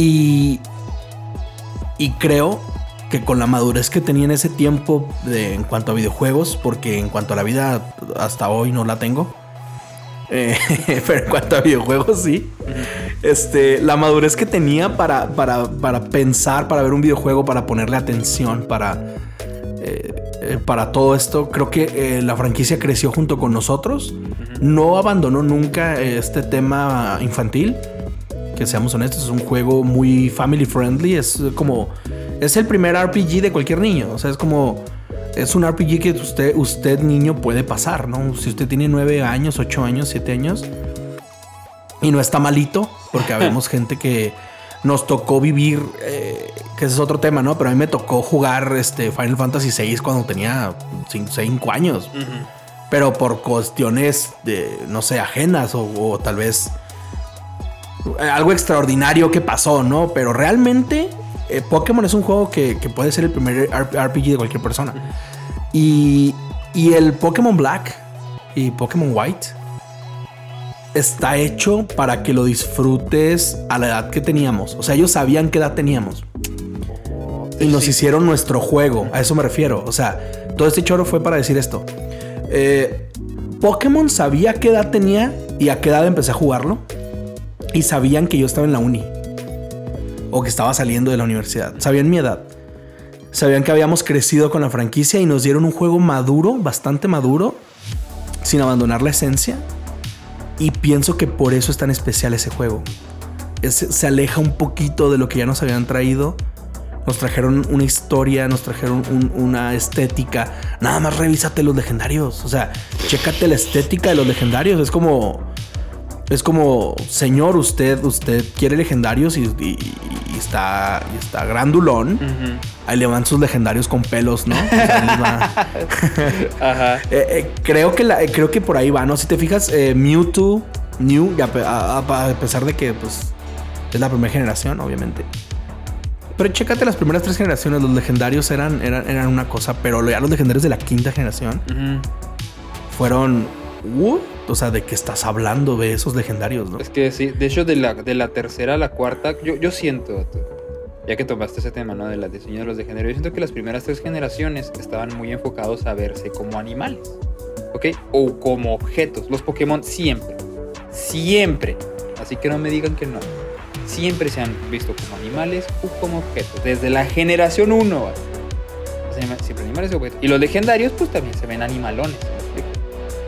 Y, y creo que con la madurez que tenía en ese tiempo de- en cuanto a videojuegos, porque en cuanto a la vida hasta hoy no la tengo, [laughs] eh, pero en cuanto a videojuegos sí, este, la madurez que tenía para, para, para pensar, para ver un videojuego, para ponerle atención, para, eh, eh, para todo esto, creo que la franquicia creció junto con nosotros, no abandonó nunca este tema infantil que seamos honestos, es un juego muy family friendly. Es como. Es el primer RPG de cualquier niño. O sea, es como. Es un RPG que usted, usted niño, puede pasar, ¿no? Si usted tiene 9 años, 8 años, 7 años. Y no está malito, porque [laughs] habemos gente que nos tocó vivir. eh, que ese es otro tema, ¿no? Pero a mí me tocó jugar este Final Fantasy VI cuando tenía 5 años pero por cuestiones de, no sé, ajenas o, o tal vez algo extraordinario que pasó, ¿no? Pero realmente eh, Pokémon es un juego que, que puede ser el primer RPG de cualquier persona. Y, y el Pokémon Black y Pokémon White está hecho para que lo disfrutes a la edad que teníamos. O sea, ellos sabían qué edad teníamos. Y nos Sí. hicieron nuestro juego. A eso me refiero. O sea, todo este choro fue para decir esto. Eh, Pokémon sabía qué edad tenía y a qué edad empecé a jugarlo. Y sabían que yo estaba en la uni. O que estaba saliendo de la universidad. Sabían mi edad. Sabían que habíamos crecido con la franquicia y nos dieron un juego maduro, bastante maduro, sin abandonar la esencia. Y pienso que por eso es tan especial ese juego. Se aleja un poquito de lo que ya nos habían traído. Nos trajeron una historia, nos trajeron un- una estética. Nada más revísate los legendarios. O sea, chécate la estética de los legendarios. Es como. Es como, señor, usted, usted quiere legendarios y, y- y está, y está grandulón. Ahí le van sus legendarios con pelos, ¿no? O sea. [laughs] Ajá. [laughs] Eh, eh, creo, que la- eh, creo que por ahí va, ¿no? Si te fijas, Mewtwo, New, a, a- pesar de que pues, es la primera generación, obviamente. Pero chécate las primeras tres generaciones, los legendarios eran, eran, eran una cosa, pero ya los legendarios de la quinta generación fueron. "What?". O sea, ¿de qué estás hablando de esos legendarios, no? Es que sí, de hecho, de la, de la tercera a la cuarta, yo, yo siento, ya que tomaste ese tema, ¿no? De la diseño de los legendarios, yo siento que las primeras tres generaciones estaban muy enfocados a verse como animales, ¿ok? O como objetos. Los Pokémon siempre, siempre, así que no me digan que no, siempre se han visto como animales o como objetos, desde la generación 1, vato. Se llama- siempre animales o objetos. Y los legendarios, pues también se ven animalones, ¿me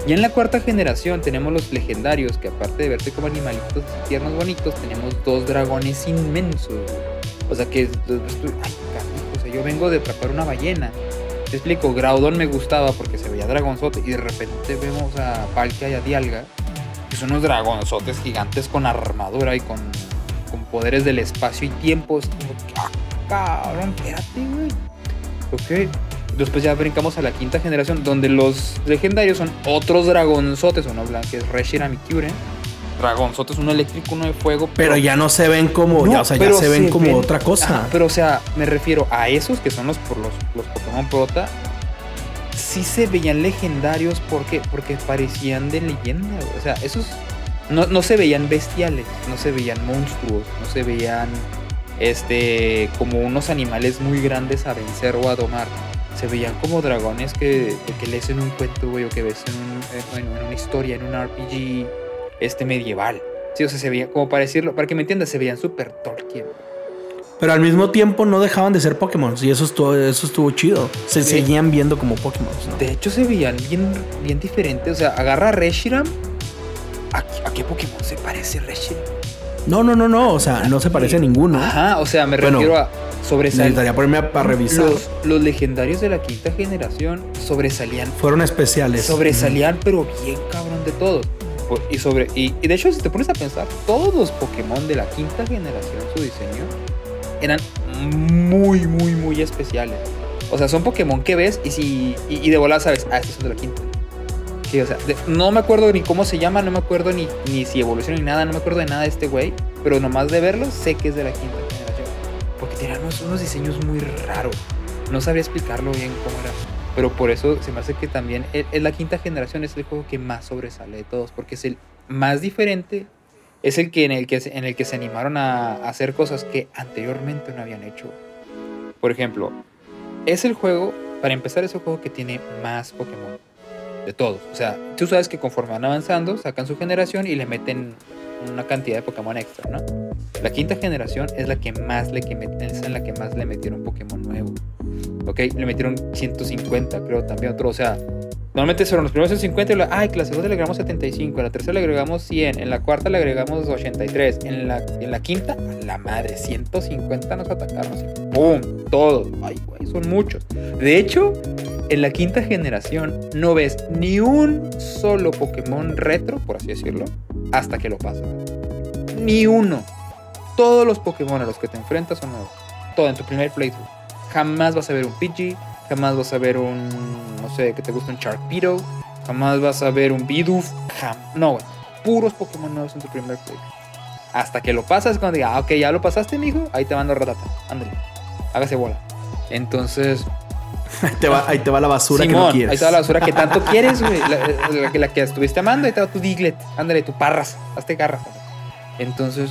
explico? Y en la cuarta generación tenemos los legendarios, que aparte de verse como animalitos tiernos bonitos, tenemos dos dragones inmensos. O sea que, ay, o sea, yo vengo de atrapar una ballena. Te explico, Graudon me gustaba porque se veía dragonzote y de repente vemos a Palkia y a Dialga, que son unos dragonzotes gigantes con armadura y con, con poderes del espacio y tiempo. Es como ah, cabrón, espérate, güey. Ok. Después ya brincamos a la quinta generación, donde los legendarios son otros dragonzotes, uno blanco, es Reshiram y Kyurem. Dragonzotes, uno eléctrico, uno de fuego. Pero ya no se ven como, No, ya, o sea, ya se ven se como ven- otra cosa. Ajá, pero o sea, me refiero a esos que son los, por los, los Pokémon Prota. Sí se veían legendarios porque, porque parecían de leyenda. güey. O sea, esos no, no se veían bestiales, no se veían monstruos, no se veían este como unos animales muy grandes a vencer o a domar. Se veían como dragones que, que lees en un cuento, güey, o que ves en, un- en- en una historia, en un RPG este medieval. Sí, o sea, se veía, como para decirlo, para que me entiendas, se veían súper Tolkien. Pero al mismo tiempo no dejaban de ser Pokémon. Y eso estuvo, eso estuvo chido. Se Sí. seguían viendo como Pokémon. ¿no? De hecho, se veían bien, bien diferentes. O sea, agarra a Reshiram. ¿A, ¿A qué Pokémon se parece Reshiram? No, no, no, no. O sea, no se parece a ninguno. Ajá, o sea, me Bueno, refiero a sobresalir. Necesitaría ponerme a- para revisar. Los, los legendarios de la quinta generación sobresalían. Fueron especiales. Sobresalían, pero bien cabrón de todos. Y, sobre, y, y de hecho, si te pones a pensar, todos los Pokémon de la quinta generación, su diseño, eran muy, muy, muy especiales. O sea, son Pokémon que ves y si y, y de volada sabes, ah, estos son de la quinta. No me acuerdo ni cómo se llama, no me acuerdo ni, ni si evoluciona ni nada, no me acuerdo de nada de este güey, pero nomás de verlo sé que es de la quinta generación. Porque tenían unos, diseños muy raros. No sabría explicarlo bien cómo era. Pero por eso se me hace que también el- la quinta generación es el juego que más sobresale de todos, porque es el más diferente, es el que en el que, en el que se animaron a, a hacer cosas que anteriormente no habían hecho. Por ejemplo, es el juego, para empezar, es el juego que tiene más Pokémon de todos. O sea, tú sabes que conforme van avanzando, sacan su generación y le meten una cantidad de Pokémon extra, ¿no? La quinta generación es la que más le que es la que más le metieron Pokémon nuevo. ¿Ok? Le metieron 150, creo, también otro. O sea, normalmente fueron los primeros 150 y la, ay, que la segunda le agregamos 75, en la tercera le agregamos 100, en la cuarta le agregamos 83, en la, en la quinta, a la madre, 150 nos atacaron. Así, ¡Pum! Todos. Ay, güey, son muchos. De hecho, en la quinta generación no ves ni un solo Pokémon retro, por así decirlo, hasta que lo pasas. Ni uno. Todos los Pokémon a los que te enfrentas son nuevos. Todo en tu primer playthrough. Jamás vas a ver un Pidgey, jamás vas a ver un, no sé, que te gusta un Sharpedo, jamás vas a ver un Bidoof, jam no, güey. Puros Pokémon nuevos en tu primer playthrough. Hasta que lo pasas, cuando diga, ah, ok, ya lo pasaste, mijo, ahí te mando ratata. Ándale, hágase bola. Entonces, Ahí te va, ahí te va la basura que Simón, no quieres. ahí está la basura que tanto quieres, güey. La, la que- la que estuviste amando, ahí está tu Diglett. Ándale, tu Parras. Hazte garras. Entonces,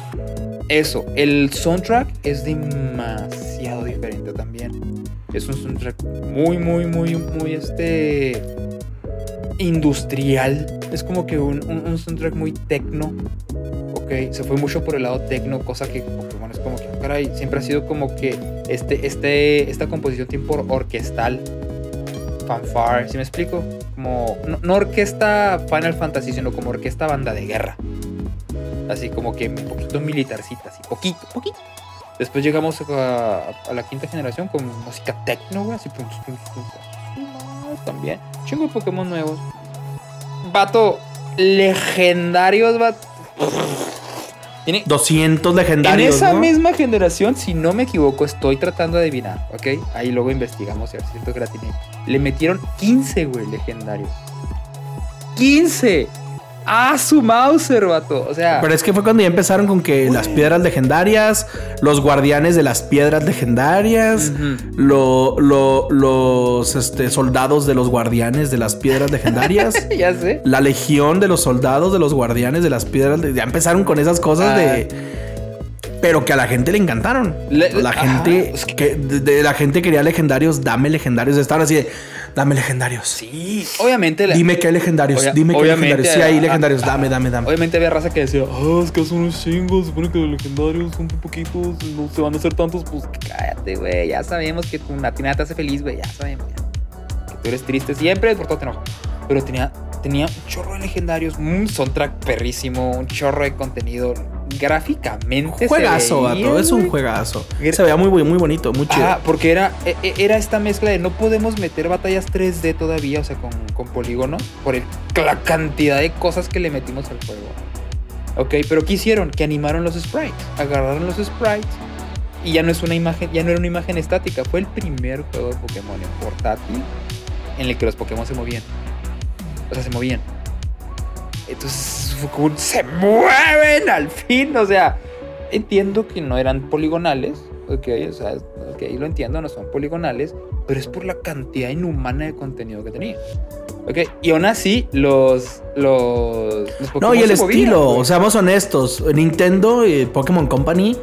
eso. El soundtrack es demasiado diferente también. Es un soundtrack muy, muy, muy, muy este. industrial. Es como que un, un, un soundtrack muy tecno. Ok, se fue mucho por el lado tecno, cosa que Pokémon es como que, caray, siempre ha sido como que este, este, esta composición tipo orquestal fanfare, ¿sí me explico? Como, no, no orquesta Final Fantasy, sino como orquesta banda de guerra. Así como que un poquito militarcita, así, poquito, poquito. Después llegamos a, a la quinta generación con música techno, güey, así, pum, pum, pum, pum, también. Chingo de Pokémon nuevos. Vato, legendarios, vato. Tiene, 200 legendarios. en esa ¿no? misma generación, si no me equivoco, estoy tratando de adivinar, ¿ok? Ahí luego investigamos cierto que la tiene. Le metieron 15, güey, legendarios. ¡15! ¡Ah, su Mauser, vato! O sea, Pero es que fue cuando ya empezaron con que las piedras legendarias, los guardianes de las piedras legendarias, lo- lo- los este, soldados de los guardianes de las piedras legendarias, [laughs] ya sé. la legión de los soldados de los guardianes de las piedras. ya empezaron con esas cosas Ah. de. Pero que a la gente le encantaron. Le- la ajá, gente que- que de, de la gente quería legendarios, dame legendarios. Estaban así de, dame legendarios. Sí, obviamente. la- Dime que hay legendarios, Obvia- dime que hay legendarios. Sí, hay legendarios, dame, dame, dame. Obviamente había raza que decía, ah, es que son unos chingos, supone que los legendarios son muy poquitos, no se van a hacer tantos, pues cállate, güey, ya sabemos que tu natina te hace feliz, güey, ya sabemos, ya. Que tú eres triste siempre, por todo te enojas. Pero tenía tenía un chorro de legendarios, un soundtrack perrísimo, un chorro de contenido. Gráficamente. se Juegazo, veía, vato. Es un juegazo. Era- Se veía muy, muy bonito, muy chido. Ah, porque era, e- e- era esta mezcla de no podemos meter batallas 3D todavía, o sea, con, con polígono, por el- la cantidad de cosas que le metimos al juego. Ok, pero ¿qué hicieron? Que animaron los sprites. Agarraron los sprites y ya no es una imagen, ya no era una imagen estática. Fue el primer juego de Pokémon en portátil en el que los Pokémon se movían. O sea, se movían. Entonces, se mueven al fin. O sea, entiendo que no eran poligonales. Ok, o sea, ok, lo entiendo, no son poligonales. Pero es por la cantidad inhumana de contenido que tenía. Ok, y aún así, los. Los. los No, y el movían, estilo, o seamos honestos, Nintendo y Pokémon Company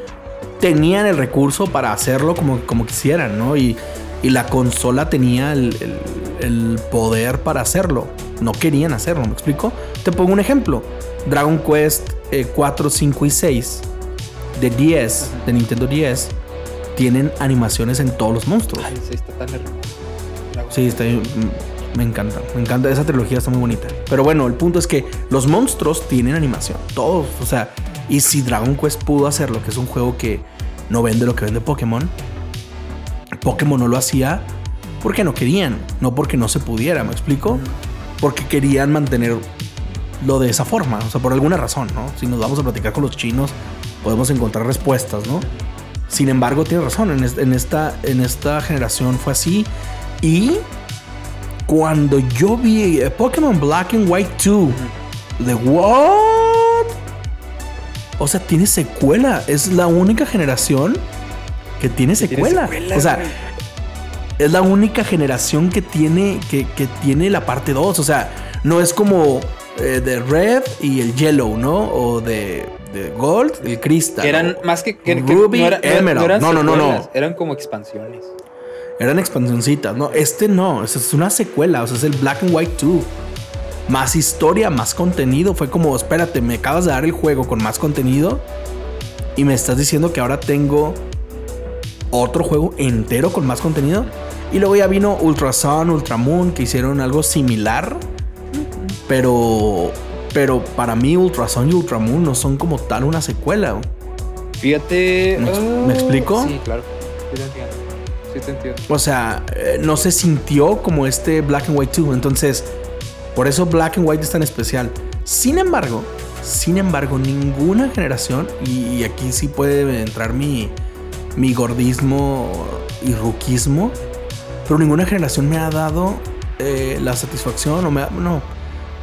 tenían el recurso para hacerlo como, como quisieran, ¿no? Y, y la consola tenía el, el- el poder para hacerlo. No querían hacerlo, ¿me explico? Te pongo un ejemplo. Dragon Quest eh, 4, 5 y 6 de 10, de Nintendo 10, tienen animaciones en todos los monstruos. Ay, sí, está tan hermoso. Sí, está, mm, me encanta. Me encanta. Esa trilogía está muy bonita. Pero bueno, el punto es que los monstruos tienen animación. Todos. O sea, y si Dragon Quest pudo hacerlo, que es un juego que no vende lo que vende Pokémon, Pokémon no lo hacía porque no querían. No porque no se pudiera, ¿me explico? Porque querían mantener lo de esa forma. O sea, por alguna razón, ¿no? Si nos vamos a platicar con los chinos, podemos encontrar respuestas, ¿no? Sin embargo, tiene razón. En, es- en esta, en esta generación fue así. Y cuando yo vi eh, Pokémon Black and White 2, de what? O sea, tiene secuela. Es la única generación que tiene secuela. secuela, o sea. Es la única generación que tiene, que, que tiene la parte 2. O sea, no es como eh, de Red y el Yellow, ¿no? O de, de Gold, el Crystal. Que eran más que. que- Ruby, no, era- Emerald. No, no, no, no. Eran como expansiones. Eran expansioncitas, ¿no? Este no, es- es una secuela, o sea, es el Black and White 2. Más historia, más contenido. Fue como, espérate, me acabas de dar el juego con más contenido y me estás diciendo que ahora tengo otro juego entero con más contenido. Y luego ya vino Ultra Sun, Ultra Moon, que hicieron algo similar. Pero, pero para mí Ultra Sun y Ultra Moon no son como tal una secuela. Fíjate. ¿Me ex- ah, me explico? Sí, claro. Sí, te entiendo. Sí, te entiendo. O sea, eh, no se sintió como este Black and White 2. Entonces, por eso Black and White es tan especial. Sin embargo, sin embargo, ninguna generación, y, y aquí sí puede entrar mi, mi gordismo y ruquismo, pero ninguna generación me ha dado eh, la satisfacción o me ha, no,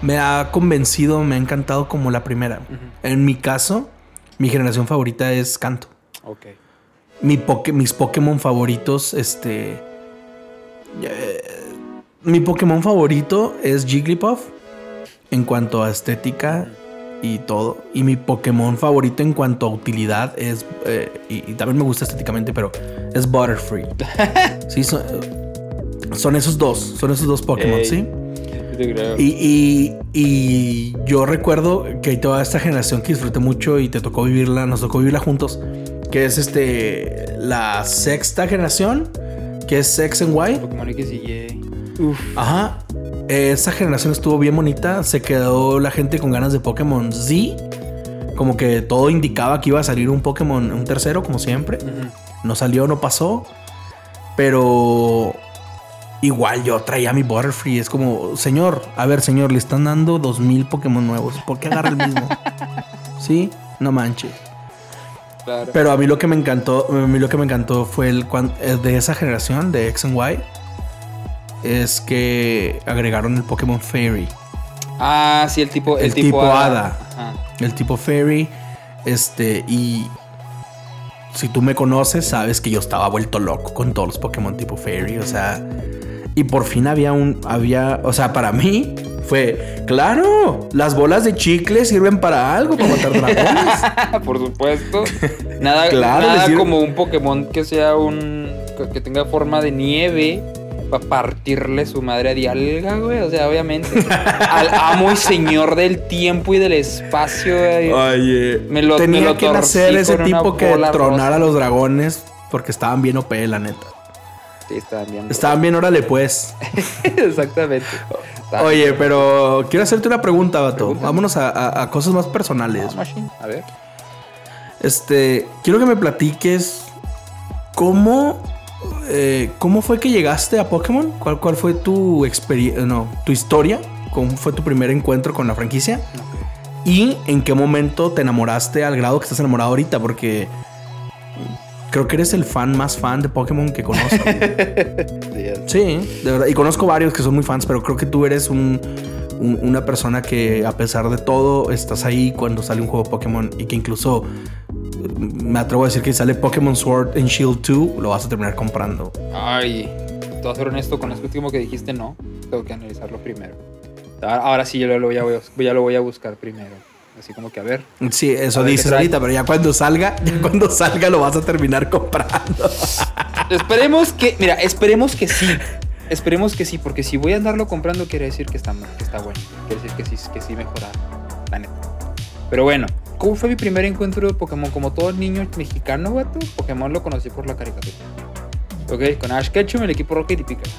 me ha convencido, me ha encantado como la primera. En mi caso, mi generación favorita es Canto. Ok. Mi poke- mis Pokémon favoritos, este. eh, mi Pokémon favorito es Jigglypuff. En cuanto a estética y todo. Y mi Pokémon favorito en cuanto a utilidad es. eh, y, y también me gusta estéticamente, pero es Butterfree. [laughs] sí, son, son esos dos. Son esos dos Pokémon, Ey. ¿sí? Sí te creo. Y, y- y yo recuerdo que toda esta generación que disfruté mucho y te tocó vivirla, nos tocó vivirla juntos, que es este la sexta generación, que es X and Y. Pokémon X y Y. Uf. Ajá. Esa generación estuvo bien bonita. Se quedó la gente con ganas de Pokémon Z. Como que todo indicaba que iba a salir un Pokémon, un tercero, como siempre. No salió, no pasó. Pero igual yo traía mi Butterfree. Es como, señor, a ver, señor, le están dando 2000 Pokémon nuevos. ¿Por qué agarra el mismo? [laughs] sí, no manches. Claro. Pero a mí lo que me encantó, a mí lo que me encantó fue el eh, de esa generación de X and Y. Es que agregaron el Pokémon Fairy. Ah, sí, el tipo. El, El tipo hada. Ajá. El tipo Fairy. Este, y si tú me conoces, sabes que yo estaba vuelto loco con todos los Pokémon tipo Fairy. O sea, y por fin había un, había, o sea, para mí fue, claro, las bolas de chicle sirven para algo, para matar dragones. Por supuesto. Nada, [laughs] Claro, nada como un Pokémon que sea un. que- tenga forma de nieve. Para partirle su madre a Dialga, güey. O sea, obviamente. [laughs] Al amo y señor del tiempo y del espacio, güey. Oye, Me lo- tenía me lo que nacer ese tipo que tronara a los dragones porque estaban bien OP, la neta. Sí, estaban bien. Estaban bien, órale pues. [laughs] Exactamente. Oye, pero quiero hacerte una pregunta, vato. Pregúntame. Vámonos a, a- a cosas más personales. Ah, A ver. Este, quiero que me platiques cómo, eh, cómo fue que llegaste a Pokémon. ¿Cuál, cuál fue tu experiencia, no, tu historia? ¿Cómo fue tu primer encuentro con la franquicia? ¿Y en qué momento te enamoraste al grado que estás enamorado ahorita? Porque creo que eres el fan más fan de Pokémon que conozco. [laughs] Sí, de verdad. Y conozco varios que son muy fans, pero creo que tú eres un, un- una persona que a pesar de todo estás ahí cuando sale un juego de Pokémon y que incluso mm, me atrevo a decir que si sale Pokémon Sword and Shield 2 lo vas a terminar comprando. Ay, te voy a ser honesto con esto último que dijiste, no. Tengo que analizarlo primero. Ahora, ahora sí, yo lo voy, a, ya lo voy a buscar primero. Así como que a ver. Sí, eso dices ahorita, pero ya cuando salga, [laughs] ya cuando salga lo vas a terminar comprando. [laughs] Esperemos que, mira, esperemos que sí. Esperemos que sí, porque si voy a andarlo comprando quiere decir que está, que está bueno. Quiere decir que sí, que sí mejora. La neta. Pero bueno, ¿cómo fue mi primer encuentro de Pokémon? Como todo niño mexicano, vato, Pokémon lo conocí por la caricatura. Ok, con Ash Ketchum, el equipo Rocket y Pikachu.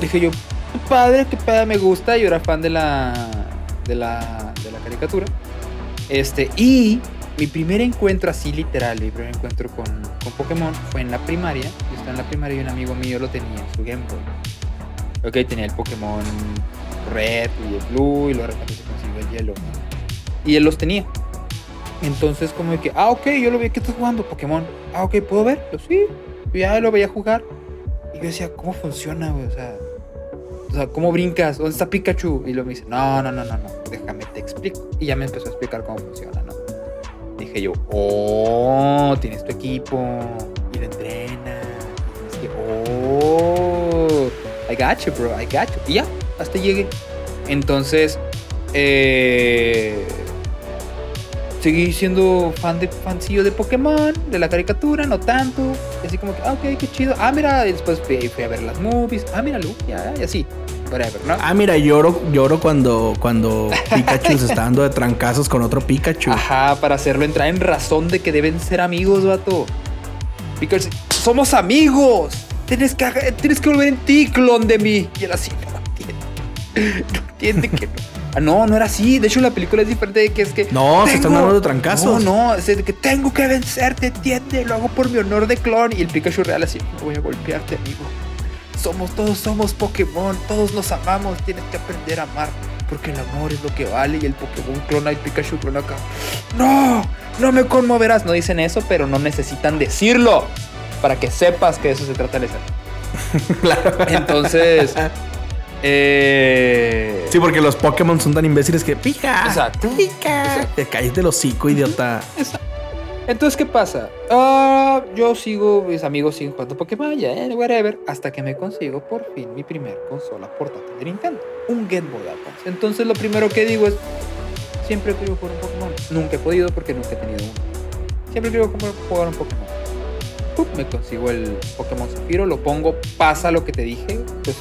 Dije yo, padre, qué padre, me gusta. Yo era fan de la, de la, de la caricatura. Este, y mi primer encuentro así literal, mi primer encuentro con, con Pokémon fue en la primaria. Yo estaba en la primaria y un amigo mío lo tenía en su Game Boy. Ok, tenía el Pokémon Red y el Blue y luego repente se consiguió el. Y él los tenía. Entonces como que, ah, ok, yo lo vi que estás jugando Pokémon. Ah, ok, ¿puedo ver? Yo, sí. Ya lo veía jugar. Y yo decía, ¿cómo funciona, güey? O sea, o sea, ¿cómo brincas? ¿Dónde está Pikachu? Y luego me dice, no, no, no, no, no, déjame te explico. Y ya me empezó a explicar cómo funciona, ¿no? Dije yo, oh, tienes tu equipo y lo entrenas. Y oh, I got bro, I got you. Y ya, hasta llegué. Entonces, eh, seguí siendo fan de fancillo de Pokémon, de la caricatura, no tanto. Así como que, ah, ok, qué chido. Ah, mira, después fui, fui a ver las movies. Ah, mira, Luke, ya, y así. Whatever, ¿no? Ah, mira, lloro, lloro cuando, cuando Pikachu se está dando de trancazos con otro Pikachu. Ajá, para hacerlo entrar en razón de que deben ser amigos, vato. Pikachu, somos amigos. Tienes que, tienes que volver en ti, clon de mí. Y él así, no entiende. [laughs] No entiende que no. Ah, no, no era así. De hecho, la película es diferente de que es que. No, se están dando de trancazos. No, no, es de que tengo que vencerte, entiende. Lo hago por mi honor de clon. Y el Pikachu real así, no voy a golpearte, amigo. Somos, todos somos Pokémon, todos nos amamos. Tienes que aprender a amar. Porque el amor es lo que vale. Y el Pokémon clona y Pikachu clona acá. No, no me conmoverás. No dicen eso, pero no necesitan decirlo. Para que sepas que de eso se trata el. [laughs] Claro. Entonces. eh, Sí, porque los Pokémon son tan imbéciles que pica. Exacto. Pica. Exacto. Te caes del hocico, idiota. Entonces, ¿qué pasa? Ah, yo sigo, mis amigos siguen jugando Pokémon, ya, eh, whatever, hasta que me consigo por fin mi primer consola portátil de Nintendo, un Game Boy Advance. Entonces, lo primero que digo es, siempre quiero jugar un Pokémon. Nunca he podido porque nunca he tenido uno. Siempre quiero jugar- un Pokémon. Me consigo el Pokémon Zafiro, lo pongo, pasa lo que te dije, pues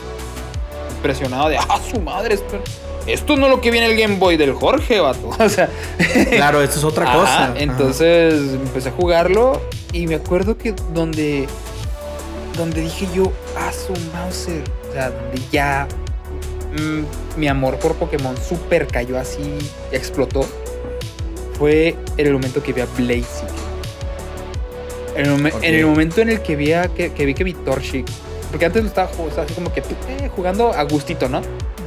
impresionado de, ah, su madre, esto, esto no es lo que viene el Game Boy del Jorge, vato. [laughs] O sea, Claro, esto es otra cosa. Ajá. Entonces empecé a jugarlo y me acuerdo que donde, donde dije yo, ah, su Mauser, o sea, donde ya mm, mi amor por Pokémon super cayó así, explotó, fue en el momento que vi a Blaziken. En el, en el momento en el que vi, a- que, que vi que vi Torchic, porque antes lo estaba, jugando, estaba así como que eh, jugando a gustito, ¿no?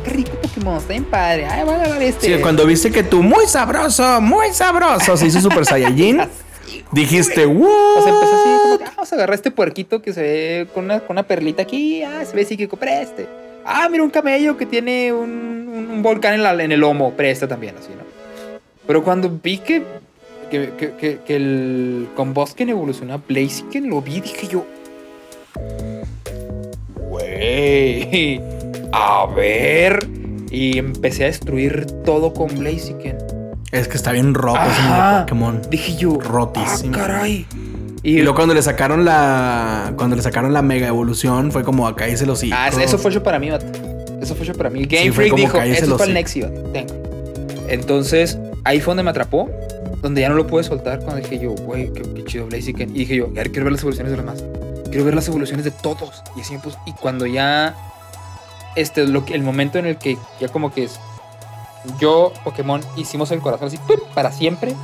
Qué rico Pokémon, está bien padre. Ay, voy a agarrar este. Sí, cuando viste que tú, muy sabroso, muy sabroso, se hizo Super Saiyajin, [laughs] dijiste, ¡wow! O sea, empezó así, como que, ah, vamos a agarrar este puerquito que se ve con una, con una perlita aquí. Ah, se ve psíquico, preste. Ah, mira un camello que tiene un, un- un volcán en, la- en el lomo, presta también, así, ¿no? Pero cuando vi que, que, que, que- que el Combusken evolucionó a Blaziken, lo vi, dije yo. Güey, a ver. Y empecé a destruir todo con Blaziken. Es que está bien roto ese Pokémon. Dije yo, Rotísimo. Ah, caray. Y luego cuando le sacaron la. Cuando le sacaron la mega evolución, fue como acá hice los. Ah, eso fue hecho para mí, vato. Eso fue hecho para mí. Game Sí, Freak dijo, eso es para el hocico". Nexi. Tengo. Entonces, ahí fue donde me atrapó. Donde ya no lo pude soltar. Cuando dije yo, güey, qué, qué chido Blaziken. Y dije yo, "A ver, quiero ver las evoluciones de los demás. Quiero ver las evoluciones de todos. Y así me puse. Y cuando ya este, lo que, el momento en el que ya como que es, yo, Pokémon, hicimos el corazón así para siempre,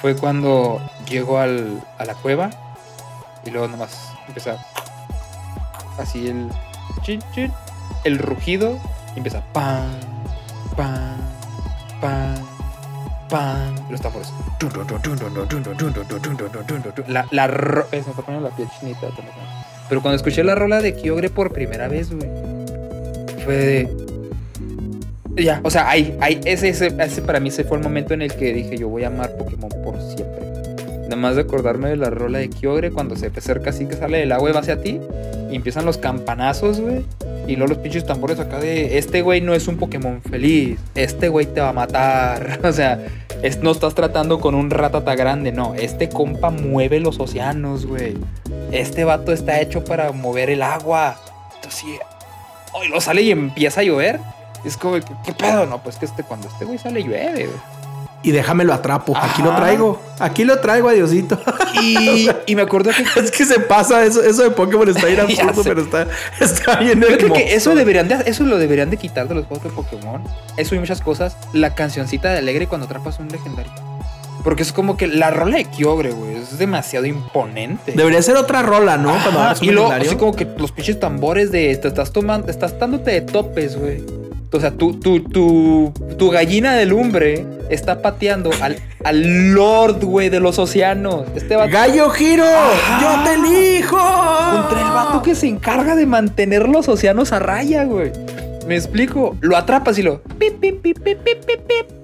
fue cuando llego al, a la cueva y luego nomás empieza así el chin, chin, el rugido y empieza pan, pan, pan, pan. Los tambores. La, la eh, se me está poniendo la piel chinita. Pero cuando escuché la rola de Kyogre por primera vez, güey, Ya, o sea, ahí, ahí, ese, ese, ese para mí ese fue el momento en el que dije, yo voy a amar Pokémon por siempre. Nada más de acordarme de la rola de Kyogre cuando se te acerca así que sale del agua y va hacia ti y empiezan los campanazos, güey. Y luego los pinches tambores acá de, este güey no es un Pokémon feliz, este güey te va a matar. [laughs] O sea, es- no estás tratando con un ratata grande, no. Este compa mueve los océanos, güey. Este vato está hecho para mover el agua. Entonces, sí, hoy lo sale y empieza a llover. Es como, ¿qué, qué pedo? No, pues que este, cuando este güey sale llueve, güey. Y déjame lo atrapo. Aquí lo traigo. Aquí lo traigo, adiosito. Y, [laughs] y me acuerdo que es que se pasa eso, eso de Pokémon está bien [laughs] absurdo, pero está, está bien Yo creo que eso deberían de, eso lo deberían de quitar de los juegos de Pokémon. Eso y muchas cosas. La cancioncita de alegre cuando atrapas un legendario. Porque es como que la rola de Kyogre, güey, es demasiado imponente. Debería ser otra rola, ¿no? Cuando Ajá, y luego, así como que los pinches tambores de te estás tomando, estás dándote de topes, güey. O sea, tu, tu, tu, tu gallina de lumbre está pateando al, al Lord, güey, de los océanos. Este vato ¡Gallo Giro! ¡Yo te elijo! contra el vato que se encarga de mantener los océanos a raya, güey. Me explico. Lo atrapas y lo. pip, pip, pip, pip, pip, pip, pip,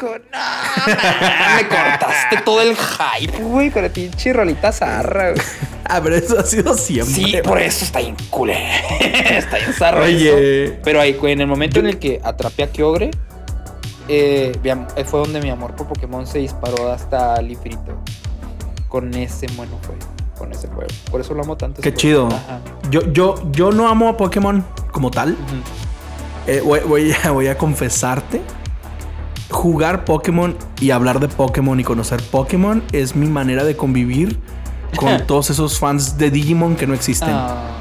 no, [laughs] me cortaste todo el hype, güey, con la pinche rolita zarra, güey. Ah, pero eso ha sido siempre. Sí, por eso está bien culé. [laughs] está bien zarra. Oye. eso. Pero ahí, en el momento en el que atrapé a Kyogre, eh, fue donde mi amor por Pokémon se disparó hasta el infinito. Con ese bueno fue. Con ese juego. Por eso lo amo tanto. Qué chido. Yo, yo, yo no amo a Pokémon como tal. Ujú. Eh, voy, voy a, [laughs] voy a confesarte. Jugar Pokémon y hablar de Pokémon y conocer Pokémon es mi manera de convivir con [laughs] todos esos fans de Digimon que no existen. Ah.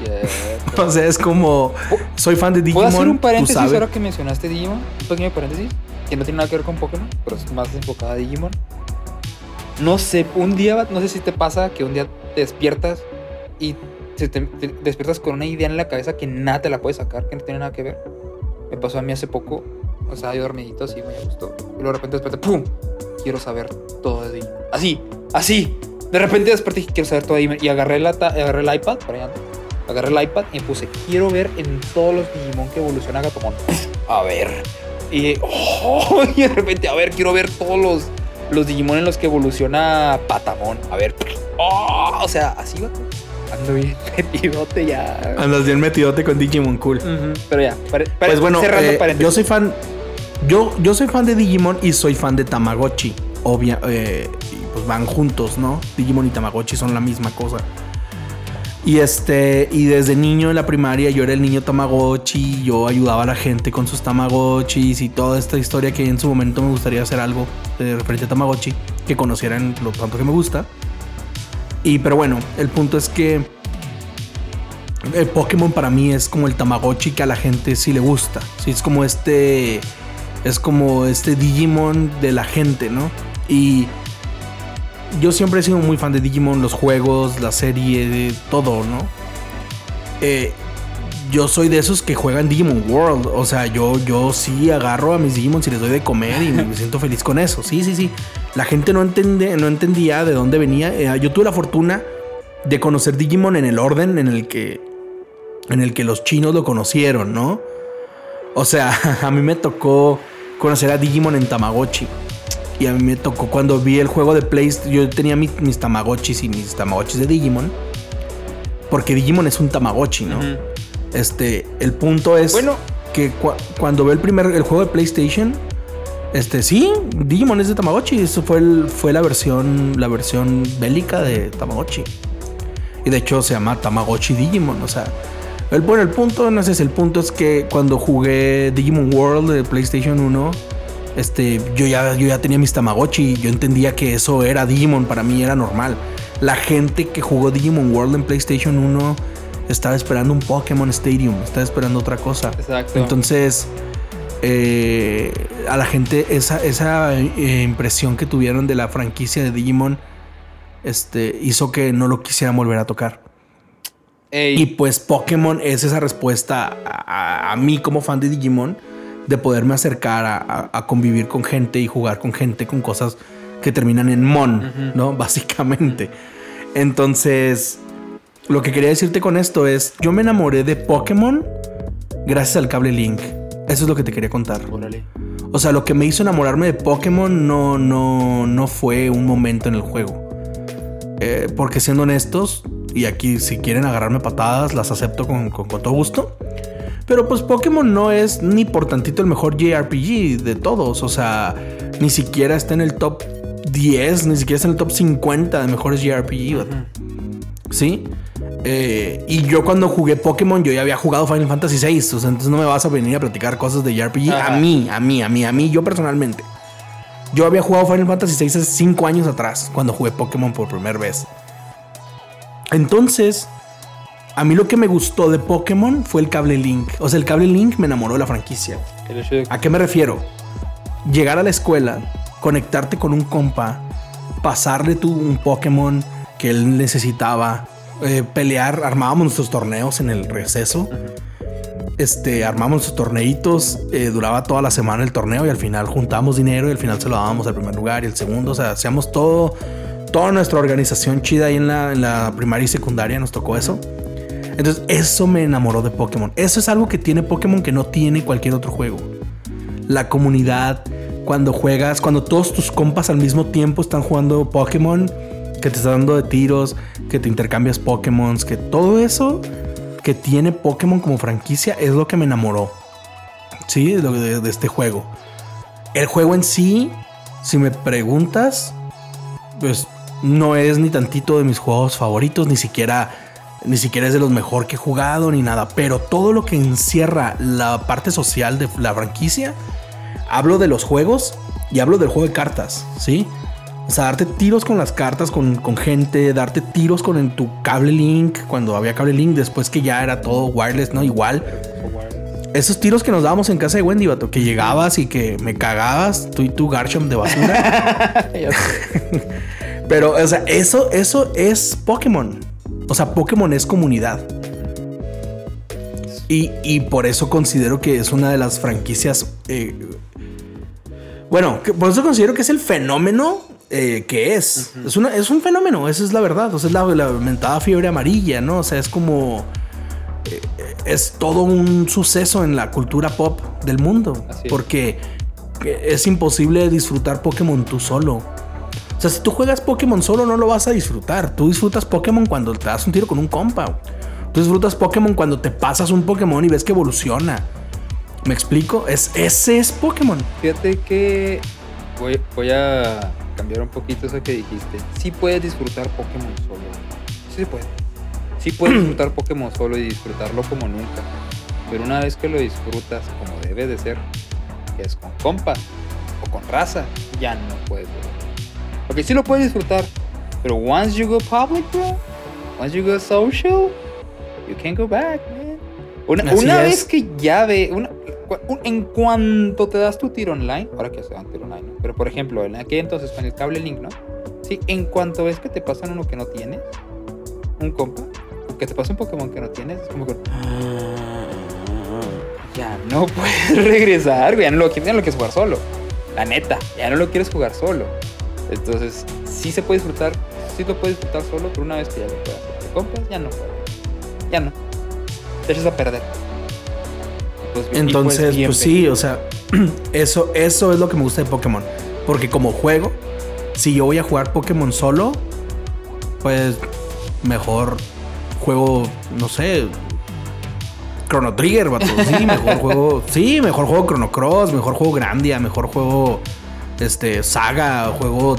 [laughs] O sea, es como soy fan de ¿Puedo Digimon. hacer un paréntesis ahora que mencionaste Digimon? Un pequeño paréntesis. Que no tiene nada que ver con Pokémon, pero es más enfocada a Digimon. No sé, un día, no sé si te pasa que un día te despiertas y te, te despiertas con una idea en la cabeza que nada te la puede sacar, que no tiene nada que ver. Me pasó a mí hace poco. O sea, yo dormidito así, me gustó. Y luego de repente desperté, ¡pum! Quiero saber todo de. Así, así. De repente desperté y quiero saber todo de. Y agarré, la, agarré el iPad, para allá. Agarré el iPad y me puse, quiero ver en todos los Digimon que evoluciona Gatomon. A ver. Y, [laughs] oh, de repente, a ver, quiero ver todos los, los Digimon en los que evoluciona Patamon. A ver. Oh, o sea, así va. Ando bien [laughs] metidote ya. Andas bien metidote con Digimon Cool. Pero ya, Pues bueno, cerrando eh, paréntesis. yo soy fan. Yo, yo soy fan de Digimon y soy fan de Tamagotchi. Obvia, eh, pues van juntos, ¿no? Digimon y Tamagotchi son la misma cosa. Y este, y desde niño en la primaria yo era el niño Tamagotchi, yo ayudaba a la gente con sus Tamagotchis y toda esta historia que en su momento me gustaría hacer algo de referente a Tamagotchi, que conocieran lo tanto que me gusta. Y pero bueno, el punto es que el Pokémon para mí es como el Tamagotchi que a la gente sí le gusta. Sí, es como este. Es como este Digimon de la gente, ¿no? Y yo siempre he sido muy fan de Digimon, los juegos, la serie, de todo, ¿no? Eh, yo soy de esos que juegan Digimon World. O sea, yo, yo sí agarro a mis Digimon y les doy de comer y me siento feliz con eso. Sí, sí, sí. La gente no, entende, no entendía de dónde venía. Eh, yo tuve la fortuna de conocer Digimon en el orden en el que en el que los chinos lo conocieron, ¿no? O sea, [laughs] a mí me tocó conocer a Digimon en Tamagotchi. Y a mí me tocó cuando vi el juego de PlayStation. Yo tenía mis, mis Tamagotchis y mis Tamagotchis de Digimon. Porque Digimon es un Tamagotchi, ¿no? Este, el punto es Bueno. que cua- cuando ve el primer el juego de PlayStation, este sí, Digimon es de Tamagotchi. Eso fue, el- fue la versión la versión bélica de Tamagotchi. Y de hecho se llama Tamagotchi Digimon. O sea, el, bueno, el punto, no sé si el punto es que cuando jugué Digimon World de PlayStation 1, este, yo ya, yo ya tenía mis Tamagotchi. Yo entendía que eso era Digimon, para mí era normal. La gente que jugó Digimon World en PlayStation 1 estaba esperando un Pokémon Stadium, estaba esperando otra cosa. Exacto. Entonces, eh, a la gente, esa, esa eh, impresión que tuvieron de la franquicia de Digimon este, hizo que no lo quisieran volver a tocar. Ey, Y pues Pokémon es esa respuesta a, a- a mí como fan de Digimon de poderme acercar a, convivir con gente y jugar con gente con cosas que terminan en Mon. ¿no? [laughs] Básicamente. Entonces, lo que quería decirte con esto es, yo me enamoré de Pokémon gracias al cable Link. Eso es lo que te quería contar. órale. O sea, lo que me hizo enamorarme de Pokémon no, no, no fue un momento en el juego. Eh, porque siendo honestos, y aquí si quieren agarrarme patadas, las acepto con, con- con todo gusto. Pero pues Pokémon no es ni por tantito el mejor JRPG de todos. O sea, ni siquiera está en el top 10, ni siquiera está en el top 50 de mejores JRPG. vato. ¿Sí? Eh, y yo cuando jugué Pokémon, yo ya había jugado Final Fantasy VI. O sea, entonces no me vas a venir a platicar cosas de JRPG. Ajá. A mí, a mí, a mí, a mí, yo personalmente. Yo había jugado Final Fantasy VI hace 5 años atrás, cuando jugué Pokémon por primera vez. Entonces, a mí lo que me gustó de Pokémon fue el cable Link. O sea, el cable Link me enamoró de la franquicia. ¿A qué me refiero? Llegar a la escuela, conectarte con un compa, pasarle tú un Pokémon que él necesitaba, eh, pelear, armábamos nuestros torneos en el receso. Este, armamos nuestros torneitos, eh, duraba toda la semana el torneo y al final juntábamos dinero y al final se lo dábamos al primer lugar y el segundo. O sea, hacíamos todo, toda nuestra organización chida ahí en la, en la primaria y secundaria, nos tocó eso. Entonces, eso me enamoró de Pokémon. Eso es algo que tiene Pokémon que no tiene cualquier otro juego. La comunidad, cuando juegas, cuando todos tus compas al mismo tiempo están jugando Pokémon, que te están dando de tiros, que te intercambias Pokémon, que todo eso que tiene Pokémon como franquicia es lo que me enamoró. Sí, de- de este juego. El juego en sí, si me preguntas, pues no es ni tantito de mis juegos favoritos, ni siquiera ni siquiera es de los mejor que he jugado ni nada, pero todo lo que encierra la parte social de la franquicia, hablo de los juegos y hablo del juego de cartas, ¿sí? O sea, darte tiros con las cartas, con, con gente, darte tiros con en tu cable link, cuando había cable link, después que ya era todo wireless, ¿no? Igual. Esos tiros que nos dábamos en casa de Wendy, vato, que llegabas y que me cagabas, tú y tu Garchomp de basura. [laughs] [laughs] Pero, o sea, eso, eso es Pokémon. O sea, Pokémon es comunidad. Y, y por eso considero que es una de las franquicias. eh, bueno, que por eso considero que es el fenómeno eh, que es. es, una, es un fenómeno, esa es la verdad. O sea, es la, la mentada fiebre amarilla, ¿no? O sea, es como. eh, es todo un suceso en la cultura pop del mundo. Así es. Porque es imposible disfrutar Pokémon tú solo. O sea, si tú juegas Pokémon solo, no lo vas a disfrutar. Tú disfrutas Pokémon cuando te das un tiro con un compa. Tú disfrutas Pokémon cuando te pasas un Pokémon y ves que evoluciona. ¿Me explico? Es, ese es Pokémon. Fíjate que voy, voy a cambiar un poquito eso que dijiste. Sí puedes disfrutar Pokémon solo. Sí se puede. Sí puedes [clears throat] disfrutar Pokémon solo y disfrutarlo como nunca. Pero una vez que lo disfrutas como debe de ser, que es con compas o con raza, ya no puedes. Porque sí lo puedes disfrutar, pero once you go public, bro, once you go social, you can't go back, man. Una, una vez que ya ve, una- en cuanto te das tu tiro online, ahora que se dan tiro online, pero por ejemplo, en aquel entonces con el cable link, ¿no? Sí, en cuanto ves que te pasan uno que no tienes, un compa, que te pasa un Pokémon que no tienes, es como que. Ya no [laughs] puedes regresar, ya no lo, ya no lo quieres jugar solo. La neta, ya no lo quieres jugar solo. Entonces, sí se puede disfrutar, sí lo puedes disfrutar solo, pero una vez que ya lo hacer de compras, ya no. Ya no. Te echas a perder. Pues, Entonces, pues sí, o sea, [clears throat] eso, eso es lo que me gusta de Pokémon. Porque como juego, si yo voy a jugar Pokémon solo, pues mejor juego, no sé, Chrono Trigger, vato. Sí, [laughs] mejor juego, sí, mejor juego Chrono Cross, mejor juego Grandia, mejor juego este Saga, juego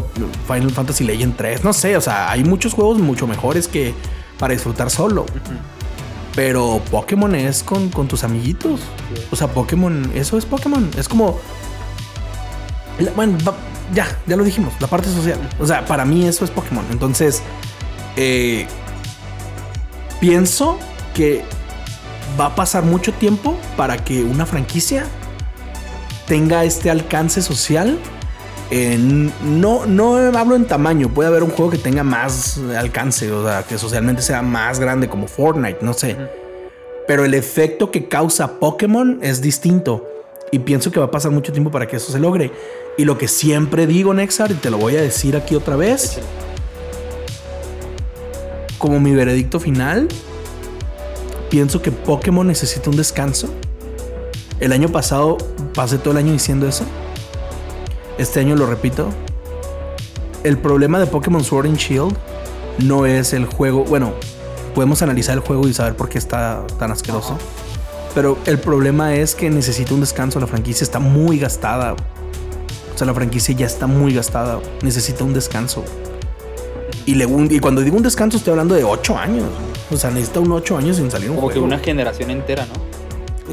Final Fantasy Legend 3, no sé, o sea, hay muchos juegos mucho mejores que para disfrutar solo. Pero Pokémon es con, con tus amiguitos. O sea, Pokémon, eso es Pokémon. Es como. bueno, ya, ya lo dijimos, la parte social. O sea, para mí eso es Pokémon. Entonces, eh, pienso que va a pasar mucho tiempo para que una franquicia tenga este alcance social. No, no hablo en tamaño, puede haber un juego que tenga más alcance, o sea, que socialmente sea más grande como Fortnite, no sé. Pero el efecto que causa Pokémon es distinto. Y pienso que va a pasar mucho tiempo para que eso se logre. Y lo que siempre digo, Nexar, y te lo voy a decir aquí otra vez, como mi veredicto final, pienso que Pokémon necesita un descanso. El año pasado pasé todo el año diciendo eso. Este año lo repito. El problema de Pokémon Sword and Shield no es el juego. Bueno, podemos analizar el juego y saber por qué está tan asqueroso. Pero el problema es que necesita un descanso. La franquicia está muy gastada. O sea, la franquicia ya está muy gastada. Necesita un descanso. Y, le- y cuando digo un descanso, estoy hablando de 8 años. O sea, necesita un 8 años sin salir un Como que una generación entera, ¿no?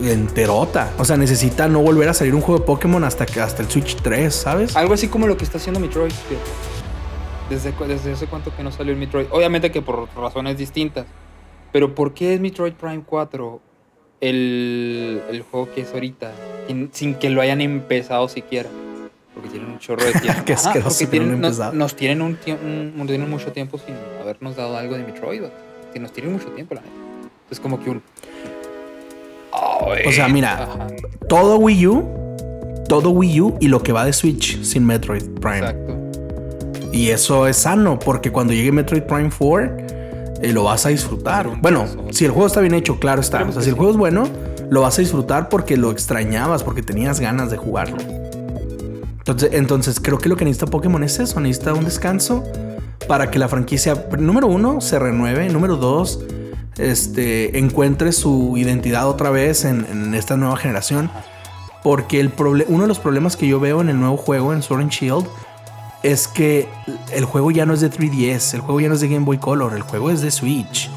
Enterota. O sea, necesita no volver a salir un juego de Pokémon hasta que hasta el Switch 3, ¿sabes? Algo así como lo que está haciendo Metroid. Desde, desde hace cuánto que no salió el Metroid. Obviamente que por razones distintas. Pero ¿por qué es Metroid Prime 4 el, el juego que es ahorita? Sin, sin que lo hayan empezado siquiera. Porque tienen un chorro de [laughs] tiempo. Qué Ajá, porque no tienen- han nos, nos tienen un un- tienen mucho tiempo sin habernos dado algo de Metroid. Que nos tienen mucho tiempo, la neta. Es como que un. O sea, mira, todo Wii U, todo Wii U y lo que va de Switch sin Metroid Prime. exacto. Y eso es sano, porque cuando llegue Metroid Prime 4, eh, lo vas a disfrutar. Bueno, si el juego está bien hecho, claro está. O sea, si el juego es bueno, lo vas a disfrutar porque lo extrañabas, porque tenías ganas de jugarlo. Entonces, entonces creo que lo que necesita Pokémon es eso, necesita un descanso para que la franquicia, número uno, se renueve, número dos, este, encuentre su identidad otra vez en, en esta nueva generación. Porque el uno de los problemas que yo veo en el nuevo juego, en Sword and Shield, es que el juego ya no es de 3DS, el juego ya no es de Game Boy Color, el juego es de Switch.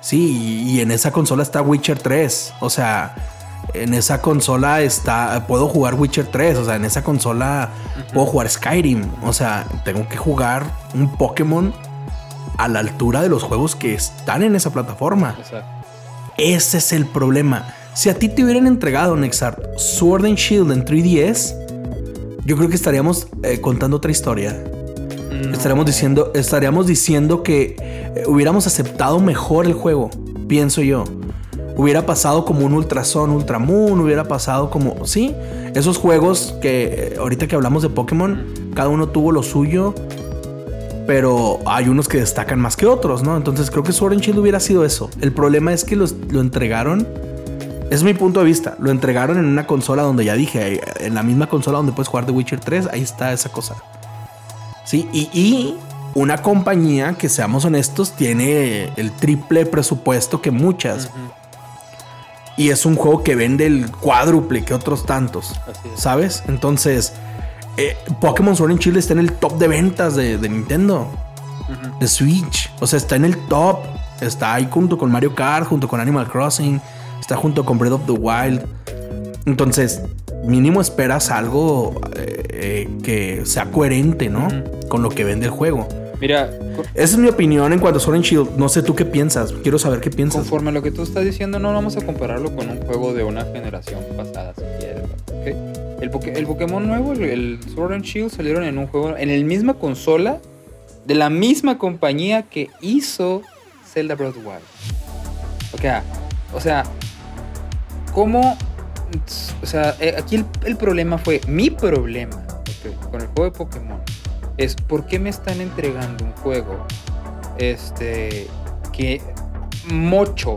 Sí, y, y en esa consola está Witcher 3. O sea, en esa consola está. Puedo jugar Witcher 3. O sea, en esa consola puedo jugar Skyrim. O sea, tengo que jugar un Pokémon a la altura de los juegos que están en esa plataforma. Exacto. Ese es el problema. Si a ti te hubieran entregado, Nexart, Sword and Shield en 3DS, yo creo que estaríamos eh, contando otra historia. No. Estaríamos diciendo, estaríamos diciendo que eh, hubiéramos aceptado mejor el juego, pienso yo. Hubiera pasado como un Ultrason, Ultramoon, hubiera pasado como, sí, esos juegos que eh, ahorita que hablamos de Pokémon, cada uno tuvo lo suyo, pero hay unos que destacan más que otros, ¿no? Entonces creo que Sword and Shield hubiera sido eso. El problema es que los- lo entregaron, es mi punto de vista, lo entregaron en una consola donde ya dije, eh, en la misma consola donde puedes jugar The Witcher 3, ahí está esa cosa. Sí, y, y una compañía que seamos honestos tiene el triple presupuesto que muchas. Y es un juego que vende el cuádruple que otros tantos. ¿Sabes? Entonces, eh, Pokémon Sword and Shield está en el top de ventas de, de Nintendo, de Switch. O sea, está en el top. Está ahí junto con Mario Kart, junto con Animal Crossing, está junto con Breath of the Wild. Entonces, mínimo esperas algo eh, eh, que sea coherente, ¿no? Con lo que vende el juego. Mira, Esa es mi opinión en cuanto a Sword and Shield. No sé tú qué piensas. Quiero saber qué piensas. conforme a lo que tú estás diciendo, no vamos a compararlo con un juego de una generación pasada, si quieres. El, Poké- el Pokémon nuevo, el, el Sword and Shield, salieron en un juego, en el misma consola, de la misma compañía que hizo Zelda Breath of the Wild. O sea, o sea, ¿cómo? O sea, eh, aquí el, el problema fue, mi problema con el juego de Pokémon es por qué me están entregando un juego este que mucho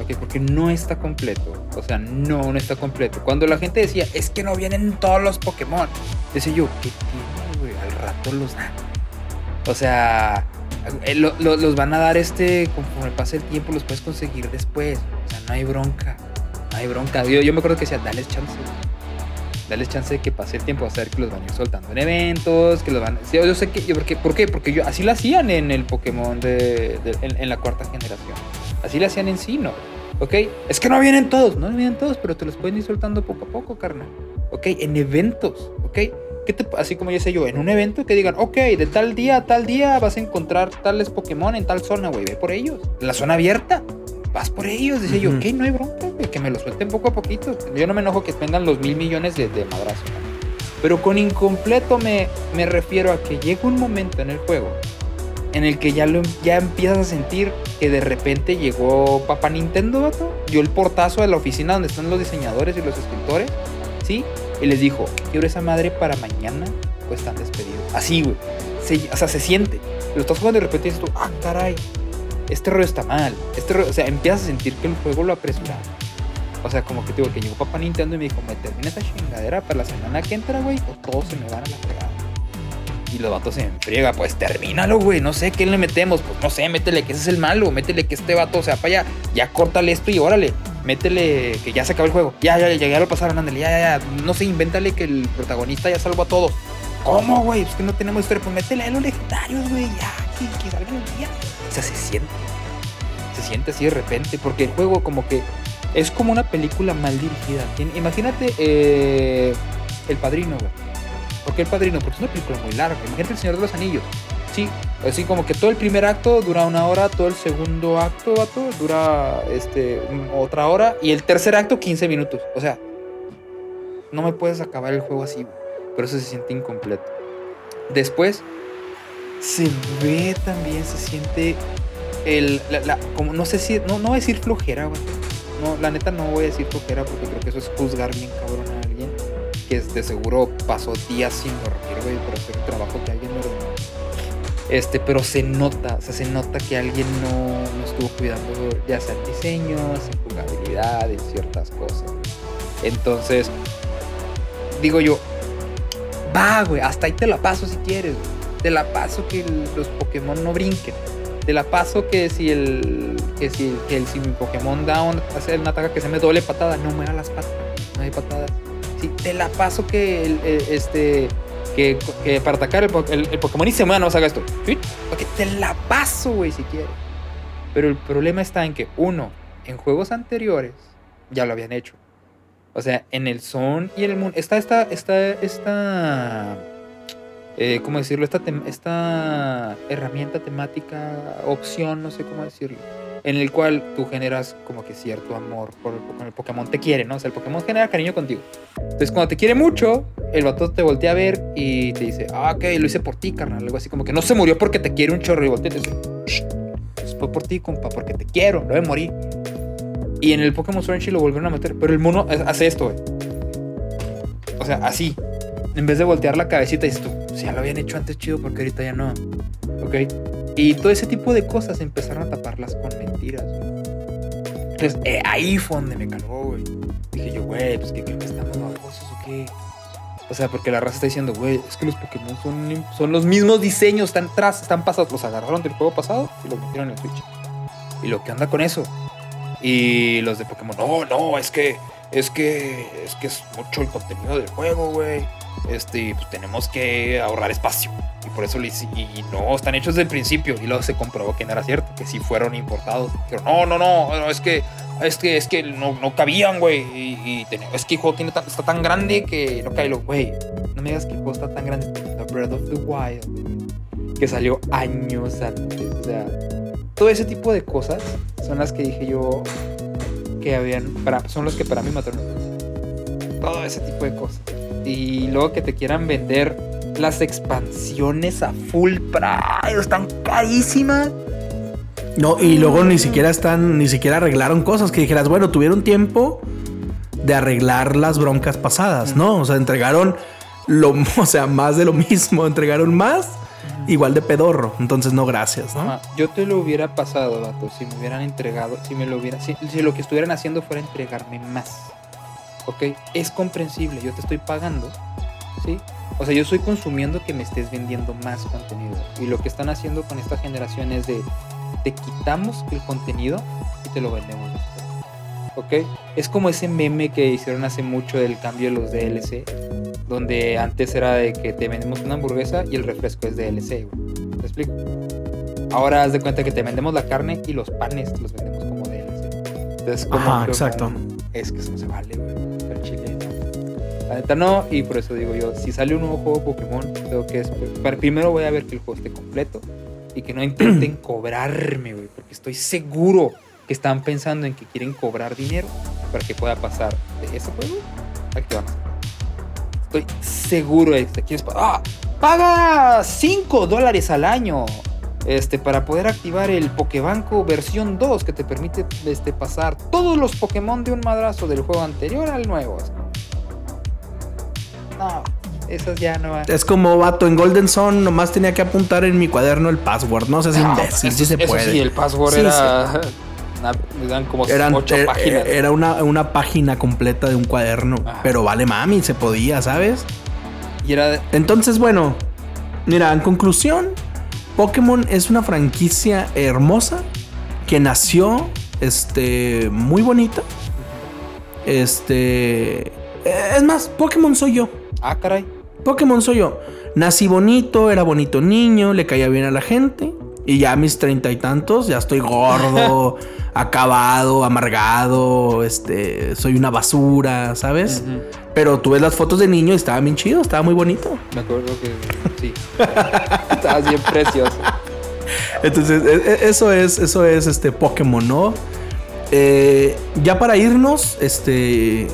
ok, porque no está completo o sea no no está completo. Cuando la gente decía es que no vienen todos los Pokémon decía yo qué al rato los dan o sea eh, lo- lo- los van a dar este conforme pase el tiempo los puedes conseguir después. O sea no hay bronca no hay bronca. Yo, yo me acuerdo que decía dale chance Dale chance de que pase el tiempo, ver que los van a ir soltando en eventos, que los van sí, yo sé que, yo, porque, ¿por qué? Porque yo, así lo hacían en el Pokémon de, en, la cuarta generación. Así lo hacían en Sino, ¿ok? Es que no vienen todos, no vienen todos, pero te los pueden ir soltando poco a poco, carnal. ¿Ok? En eventos, ¿ok? ¿Qué te- así como ya sé yo, en un evento que digan, ok, de tal día a tal día vas a encontrar tales Pokémon en tal zona, güey, ve por ellos. La zona abierta. Vas por ellos. Decía yo, Ujú. ok, no hay bronca, que me lo suelten poco a poquito. Yo no me enojo que vengan los mil millones de, de madrazos. ¿no? Pero con incompleto me, me refiero a que llega un momento en el juego en el que ya, lo, ya empiezas a sentir que de repente llegó Papá Nintendo, vato, dio el portazo a la oficina donde están los diseñadores y los escritores, ¿sí? Y les dijo, quiero esa madre para mañana o están despedidos. Así, güey. Se- o sea, se siente. Lo estás jugando y de repente dices tú, ah, caray, este rollo está mal. Este rollo- o sea, empiezas a sentir que el juego lo apresura. O sea, como que digo, que llegó Papá Nintendo y me dijo, me termina esa chingadera para la semana que entra, güey, o todos se me van a la fregada. Y los vatos se enfriega, pues termínalo, güey. No sé qué le metemos. Pues no sé, métele que ese es el malo. Métele que este vato se va para allá. Ya córtale esto y órale. Métele que ya se acabó el juego. Ya, ya, ya, ya lo pasaron, ándale. Ya, ya, ya. No sé, invéntale que el protagonista ya salvó a todos. ¿Cómo, güey? Es que no tenemos historia. Pues métele a los legendarios, güey. Ya, que, día. O sea, se siente. Se siente así de repente. Porque el juego, como que es como una película mal dirigida. Imagínate eh, El Padrino, güey. ¿Por qué El Padrino? Porque es una película muy larga. Imagínate El Señor de los Anillos. Sí, así como que todo el primer acto dura una hora, todo el segundo acto, dura este, otra hora y el tercer acto 15 minutos. O sea, no me puedes acabar el juego así. Por eso se siente incompleto. Después, se ve también, se siente el, la, la- como no sé si, no, no voy a decir flojera, güey. No, la neta no voy a decir flojera porque creo que eso es juzgar bien cabrón a alguien que de seguro pasó días sin dormir, güey, por hacer un trabajo que alguien no ordenó. Este, pero se nota, o sea, se nota que alguien no, no estuvo cuidando ya sea en diseños, en jugabilidad, en ciertas cosas. Entonces, digo yo, va, güey, hasta ahí te la paso si quieres, güey. Te la paso que los Pokémon no brinquen. Te la paso que si el que si, que el, si mi Pokémon da un, hace un ataque que se me doble patada, no me da las patas, no hay patadas. Sí, te la paso que el, este que, para atacar el, el- el Pokémon y se mueva no haga esto. ¿Sí? Te la paso, güey, si quieres. Pero el problema está en que uno, en juegos anteriores ya lo habían hecho. O sea, en el Sun y el Moon está esta esta esta eh, ¿cómo decirlo? Esta, esta herramienta temática, opción, no sé cómo decirlo, en el cual tú generas como que cierto amor por el, Pokémon. el Pokémon te quiere, ¿no? O sea, el Pokémon genera cariño contigo. Entonces, cuando te quiere mucho, el vato te voltea a ver y te dice, ah, ok, lo hice por ti, carnal. Algo así como que no se murió porque te quiere un chorro y voltea y te dice, "Shh, pues fue por ti, compa, porque te quiero, no me morí. Y en el Pokémon Sword lo volvieron a meter, pero el mono hace esto, güey. O sea, así. En vez de voltear la cabecita, dices tú, ya lo habían hecho antes chido, porque ahorita ya no. ¿Ok? Y todo ese tipo de cosas empezaron a taparlas con mentiras. Entonces, eh, ahí fue donde me caló, güey. Dije yo, güey, pues que creo que estamos babosos o qué. O sea, porque la raza está diciendo, güey, es que los Pokémon son, son los mismos diseños, están tras, están pasados. Los agarraron del juego pasado y los metieron en el Switch. Y lo que anda con eso. Y los de Pokémon, no, no, es que, es que, es que es mucho el contenido del juego, güey. Este, pues tenemos que ahorrar espacio. Y por eso, le hice- y no, están hechos desde el principio. Y luego se comprobó que no era cierto, que sí fueron importados. Pero no, no, no, es que, es que, es que no, no cabían, güey. Y, y es que el juego tiene está tan grande que no cae, lo- güey. No me digas que el juego está tan grande. The Breath of the Wild, que salió años antes. O sea, todo ese tipo de cosas son las que dije yo que habían, son los que para mí mataron. Todo ese tipo de cosas. Y luego que te quieran vender las expansiones a full price, están carísimas. No, y luego ni siquiera están, ni siquiera arreglaron cosas que dijeras, bueno, tuvieron tiempo de arreglar las broncas pasadas, ¿no? O sea, entregaron lo, [laughs] o sea, más de lo mismo, entregaron más, igual de pedorro. Entonces, no, gracias, ¿no? Yo te lo hubiera pasado, vato, si me hubieran entregado, si me lo hubiera, si, si lo que estuvieran haciendo fuera entregarme más. ¿Ok? Es comprensible, yo te estoy pagando, ¿sí? O sea, yo estoy consumiendo que me estés vendiendo más contenido. Y lo que están haciendo con esta generación es de, te quitamos el contenido y te lo vendemos. ¿Ok? Es como ese meme que hicieron hace mucho del cambio de los DLC, donde antes era de que te vendemos una hamburguesa y el refresco es DLC, güey. ¿Te explico? Ahora haz de cuenta que te vendemos la carne y los panes te los vendemos como DLC. Entonces, como Ajá, que- exacto. Es que eso no se vale, güey. El chile. La neta no, y por eso digo yo, si sale un nuevo juego Pokémon, tengo que esper- para- primero voy a ver que el juego esté completo y que no intenten [clears throat] cobrarme, güey, porque estoy seguro que están pensando en que quieren cobrar dinero para que pueda pasar de ese juego a que. Estoy seguro de que quieres. ¡Ah! Paga 5 dólares al año este, para poder activar el Pokebanco versión 2 que te permite este, pasar todos los Pokémon de un madrazo del juego anterior al nuevo. No, esas ya no van. Es como vato en Golden Sun, nomás tenía que apuntar en mi cuaderno el password. No seas No, imbécil, eso- sí se eso puede. sí, el password Sí, era. una- [laughs] eran como Eran, ocho er- páginas. Era una, una página completa de un cuaderno. Ajá. Pero vale mami, se podía, ¿sabes? y era. de- Entonces, bueno, mira, en conclusión, Pokémon es una franquicia hermosa que nació este muy bonita. Este es más, Pokémon soy yo. Ah, caray. Pokémon soy yo. Nací bonito, era bonito niño, le caía bien a la gente. Y ya a mis treinta y tantos, ya estoy gordo, [laughs] acabado, amargado, este, soy una basura, ¿sabes? Pero tú ves las fotos de niño y estaba bien chido, estaba muy bonito. Me acuerdo que sí. [laughs] Estabas bien precioso. Entonces, e- e- eso es, eso es este Pokémon, ¿no? Eh, ya para irnos, este,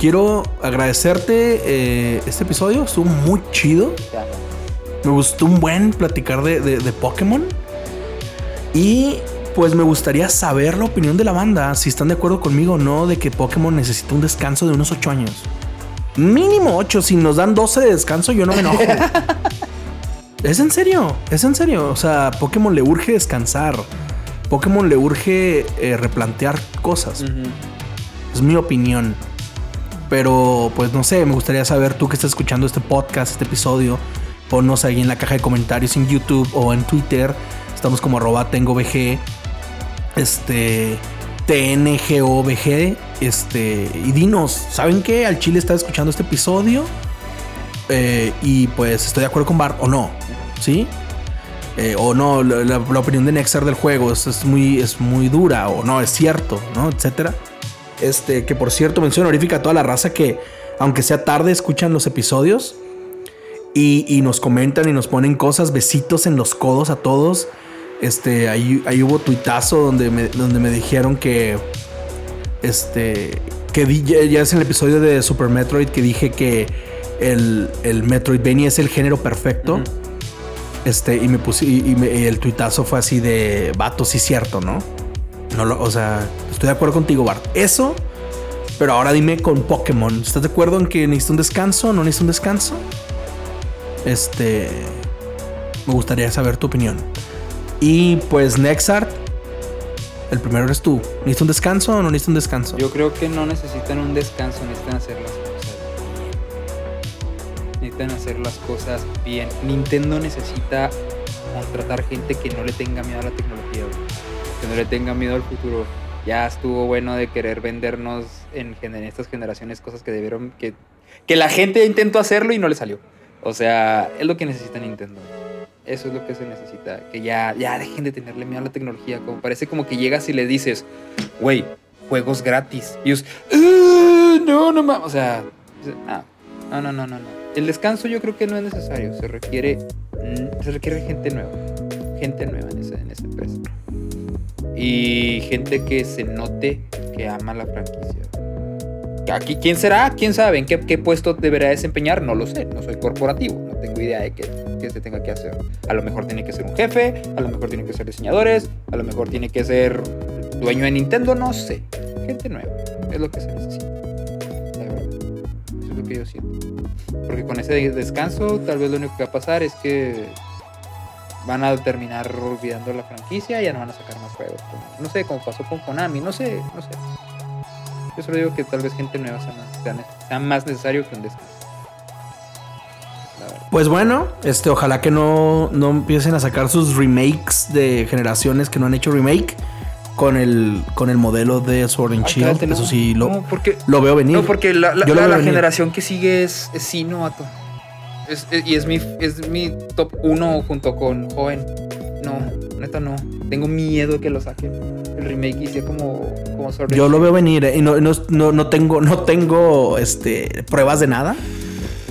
quiero agradecerte eh, este episodio, estuvo muy chido. Me gustó un buen platicar de, de- de Pokémon. Y pues me gustaría saber la opinión de la banda, si están de acuerdo conmigo o no, de que Pokémon necesita un descanso de unos 8 años. Mínimo 8, si nos dan 12 de descanso yo no me enojo. [laughs] es en serio, es en serio. O sea, Pokémon le urge descansar. Pokémon le urge eh, replantear cosas. Es mi opinión. Pero, pues no sé, me gustaría saber tú que estás escuchando este podcast, este episodio. Ponnos ahí en la caja de comentarios en YouTube o en Twitter. Estamos como arroba tengo VG. Este. TNGOVG. Este. Y dinos, ¿saben qué? Al Chile está escuchando este episodio. Eh, y pues estoy de acuerdo con Bart o no. ¿Sí? Eh, o no, la, opinión de Nexar del juego es, es muy, es muy dura. O no, es cierto, ¿no? Etcétera. Este, que por cierto, mención honorífica a toda la raza que, aunque sea tarde, escuchan los episodios y nos comentan y nos ponen cosas, besitos en los codos a todos. Este, ahí, ahí hubo tuitazo donde me, donde me dijeron que, este, que di- ya, ya es el episodio de Super Metroid que dije que el, el Metroidvania es el género perfecto. Este, y me puse, y, y me- y el tuitazo fue así de vato, sí, cierto, ¿no? No lo, o sea, estoy de acuerdo contigo, Bart. Eso, pero ahora dime con Pokémon. ¿Estás de acuerdo en que necesita un descanso? ¿No necesita un descanso? Este. Me gustaría saber tu opinión. Y pues, Nexart, el primero eres tú. ¿Necesita un descanso o no necesita un descanso? Yo creo que no necesitan un descanso, necesitan hacer las cosas bien. Necesitan hacer las cosas bien. Nintendo necesita contratar gente que no le tenga miedo a la tecnología, que no le tenga miedo al futuro. Ya estuvo bueno de querer vendernos en, en estas generaciones cosas que debieron, que, que la gente intentó hacerlo y no le salió. O sea, es lo que necesita Nintendo. Eso es lo que se necesita. Que ya, ya dejen de tenerle miedo a la tecnología. Como parece como que llegas y le dices, güey, juegos gratis. Y ellos, "Ah, no, no mames. O sea, no, no, no, no, no. El descanso yo creo que no es necesario. Se requiere, mm, se requiere gente nueva. Gente nueva en esa, en esa empresa. Y gente que se note que ama la franquicia. Aquí, ¿quién será? ¿Quién sabe? ¿En qué, qué puesto deberá desempeñar? No lo sé. No soy corporativo. Tengo idea de qué, qué se tenga que hacer. A lo mejor tiene que ser un jefe. A lo mejor tiene que ser diseñadores. A lo mejor tiene que ser dueño de Nintendo. No sé. Gente nueva. Es lo que se necesita. La verdad. Eso es lo que yo siento. Porque con ese descanso, tal vez lo único que va a pasar es que van a terminar olvidando la franquicia y ya no van a sacar más juegos. No sé, como pasó con Konami. No sé, no sé. Yo solo digo que tal vez gente nueva sea más necesario que un descanso. Pues bueno, este, ojalá que no, no empiecen a sacar sus remakes de generaciones que no han hecho remake con el, con el modelo de Sword and Ah, Shield. no. Eso sí, lo, No, porque, lo veo venir. no, porque la, la- generación que sigue es, es Sino, vato. Es- es- y es mi, es mi top 1 junto con Joven. No, neta no. Tengo miedo que lo saquen. El remake hice como, como Sword and Yo lo veo venir eh, y no, no, no- no tengo, no tengo este, pruebas de nada,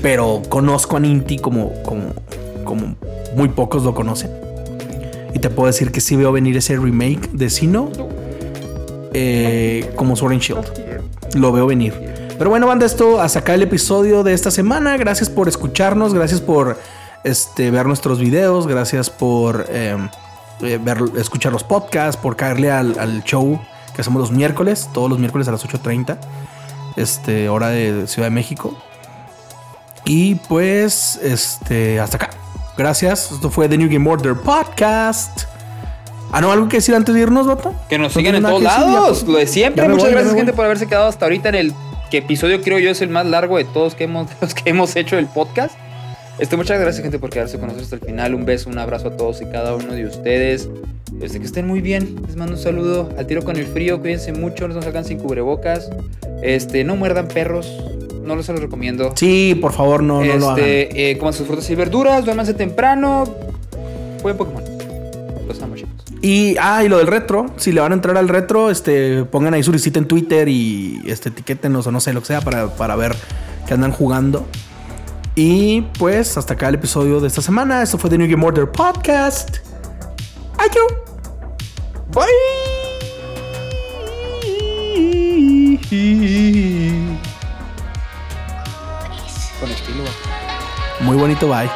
pero conozco a Ninty como, como, muy pocos lo conocen. Y te puedo decir que sí veo venir ese remake de Sino. eh, como Sword and Shield. Lo veo venir. Pero bueno, banda, esto hasta acá el episodio de esta semana. Gracias por escucharnos, gracias por este, ver nuestros videos, gracias por eh, eh, escuchar los podcasts, por caerle al, al show que hacemos los miércoles, todos los miércoles a las 8.30, este, hora de Ciudad de México. Y pues, este, hasta acá. Gracias. Esto fue The New Game Order Podcast. Ah, no, algo que decir antes de irnos, Bata. Que nos ¿No sigan en todos lados. pues, Lo de siempre. ya Muchas voy, gracias, gente, por haberse quedado hasta ahorita en el que episodio creo yo es el más largo de todos que hemos, [laughs] los que hemos hecho del podcast. Este, muchas gracias, gente, por quedarse con nosotros hasta el final. Un beso, un abrazo a todos y cada uno de ustedes. Este, que estén muy bien. Les mando un saludo. Al tiro con el frío. Cuídense mucho. No se salgan sin cubrebocas. Este, no muerdan perros. No los se los recomiendo. Sí, por favor, no, no lo hagan. este, eh, coman sus frutas y verduras. Duérmanse temprano. Jueguen Pokémon. Los amo, chicos. Y, ah, y lo del retro. Si le van a entrar al retro, este, pongan ahí su visita en Twitter y este, etiquétenos o no sé lo que sea para, para ver que andan jugando. Y pues hasta acá el episodio de esta semana. Esto fue The New Game Order Podcast. Adiós. Con Muy bonito, bye.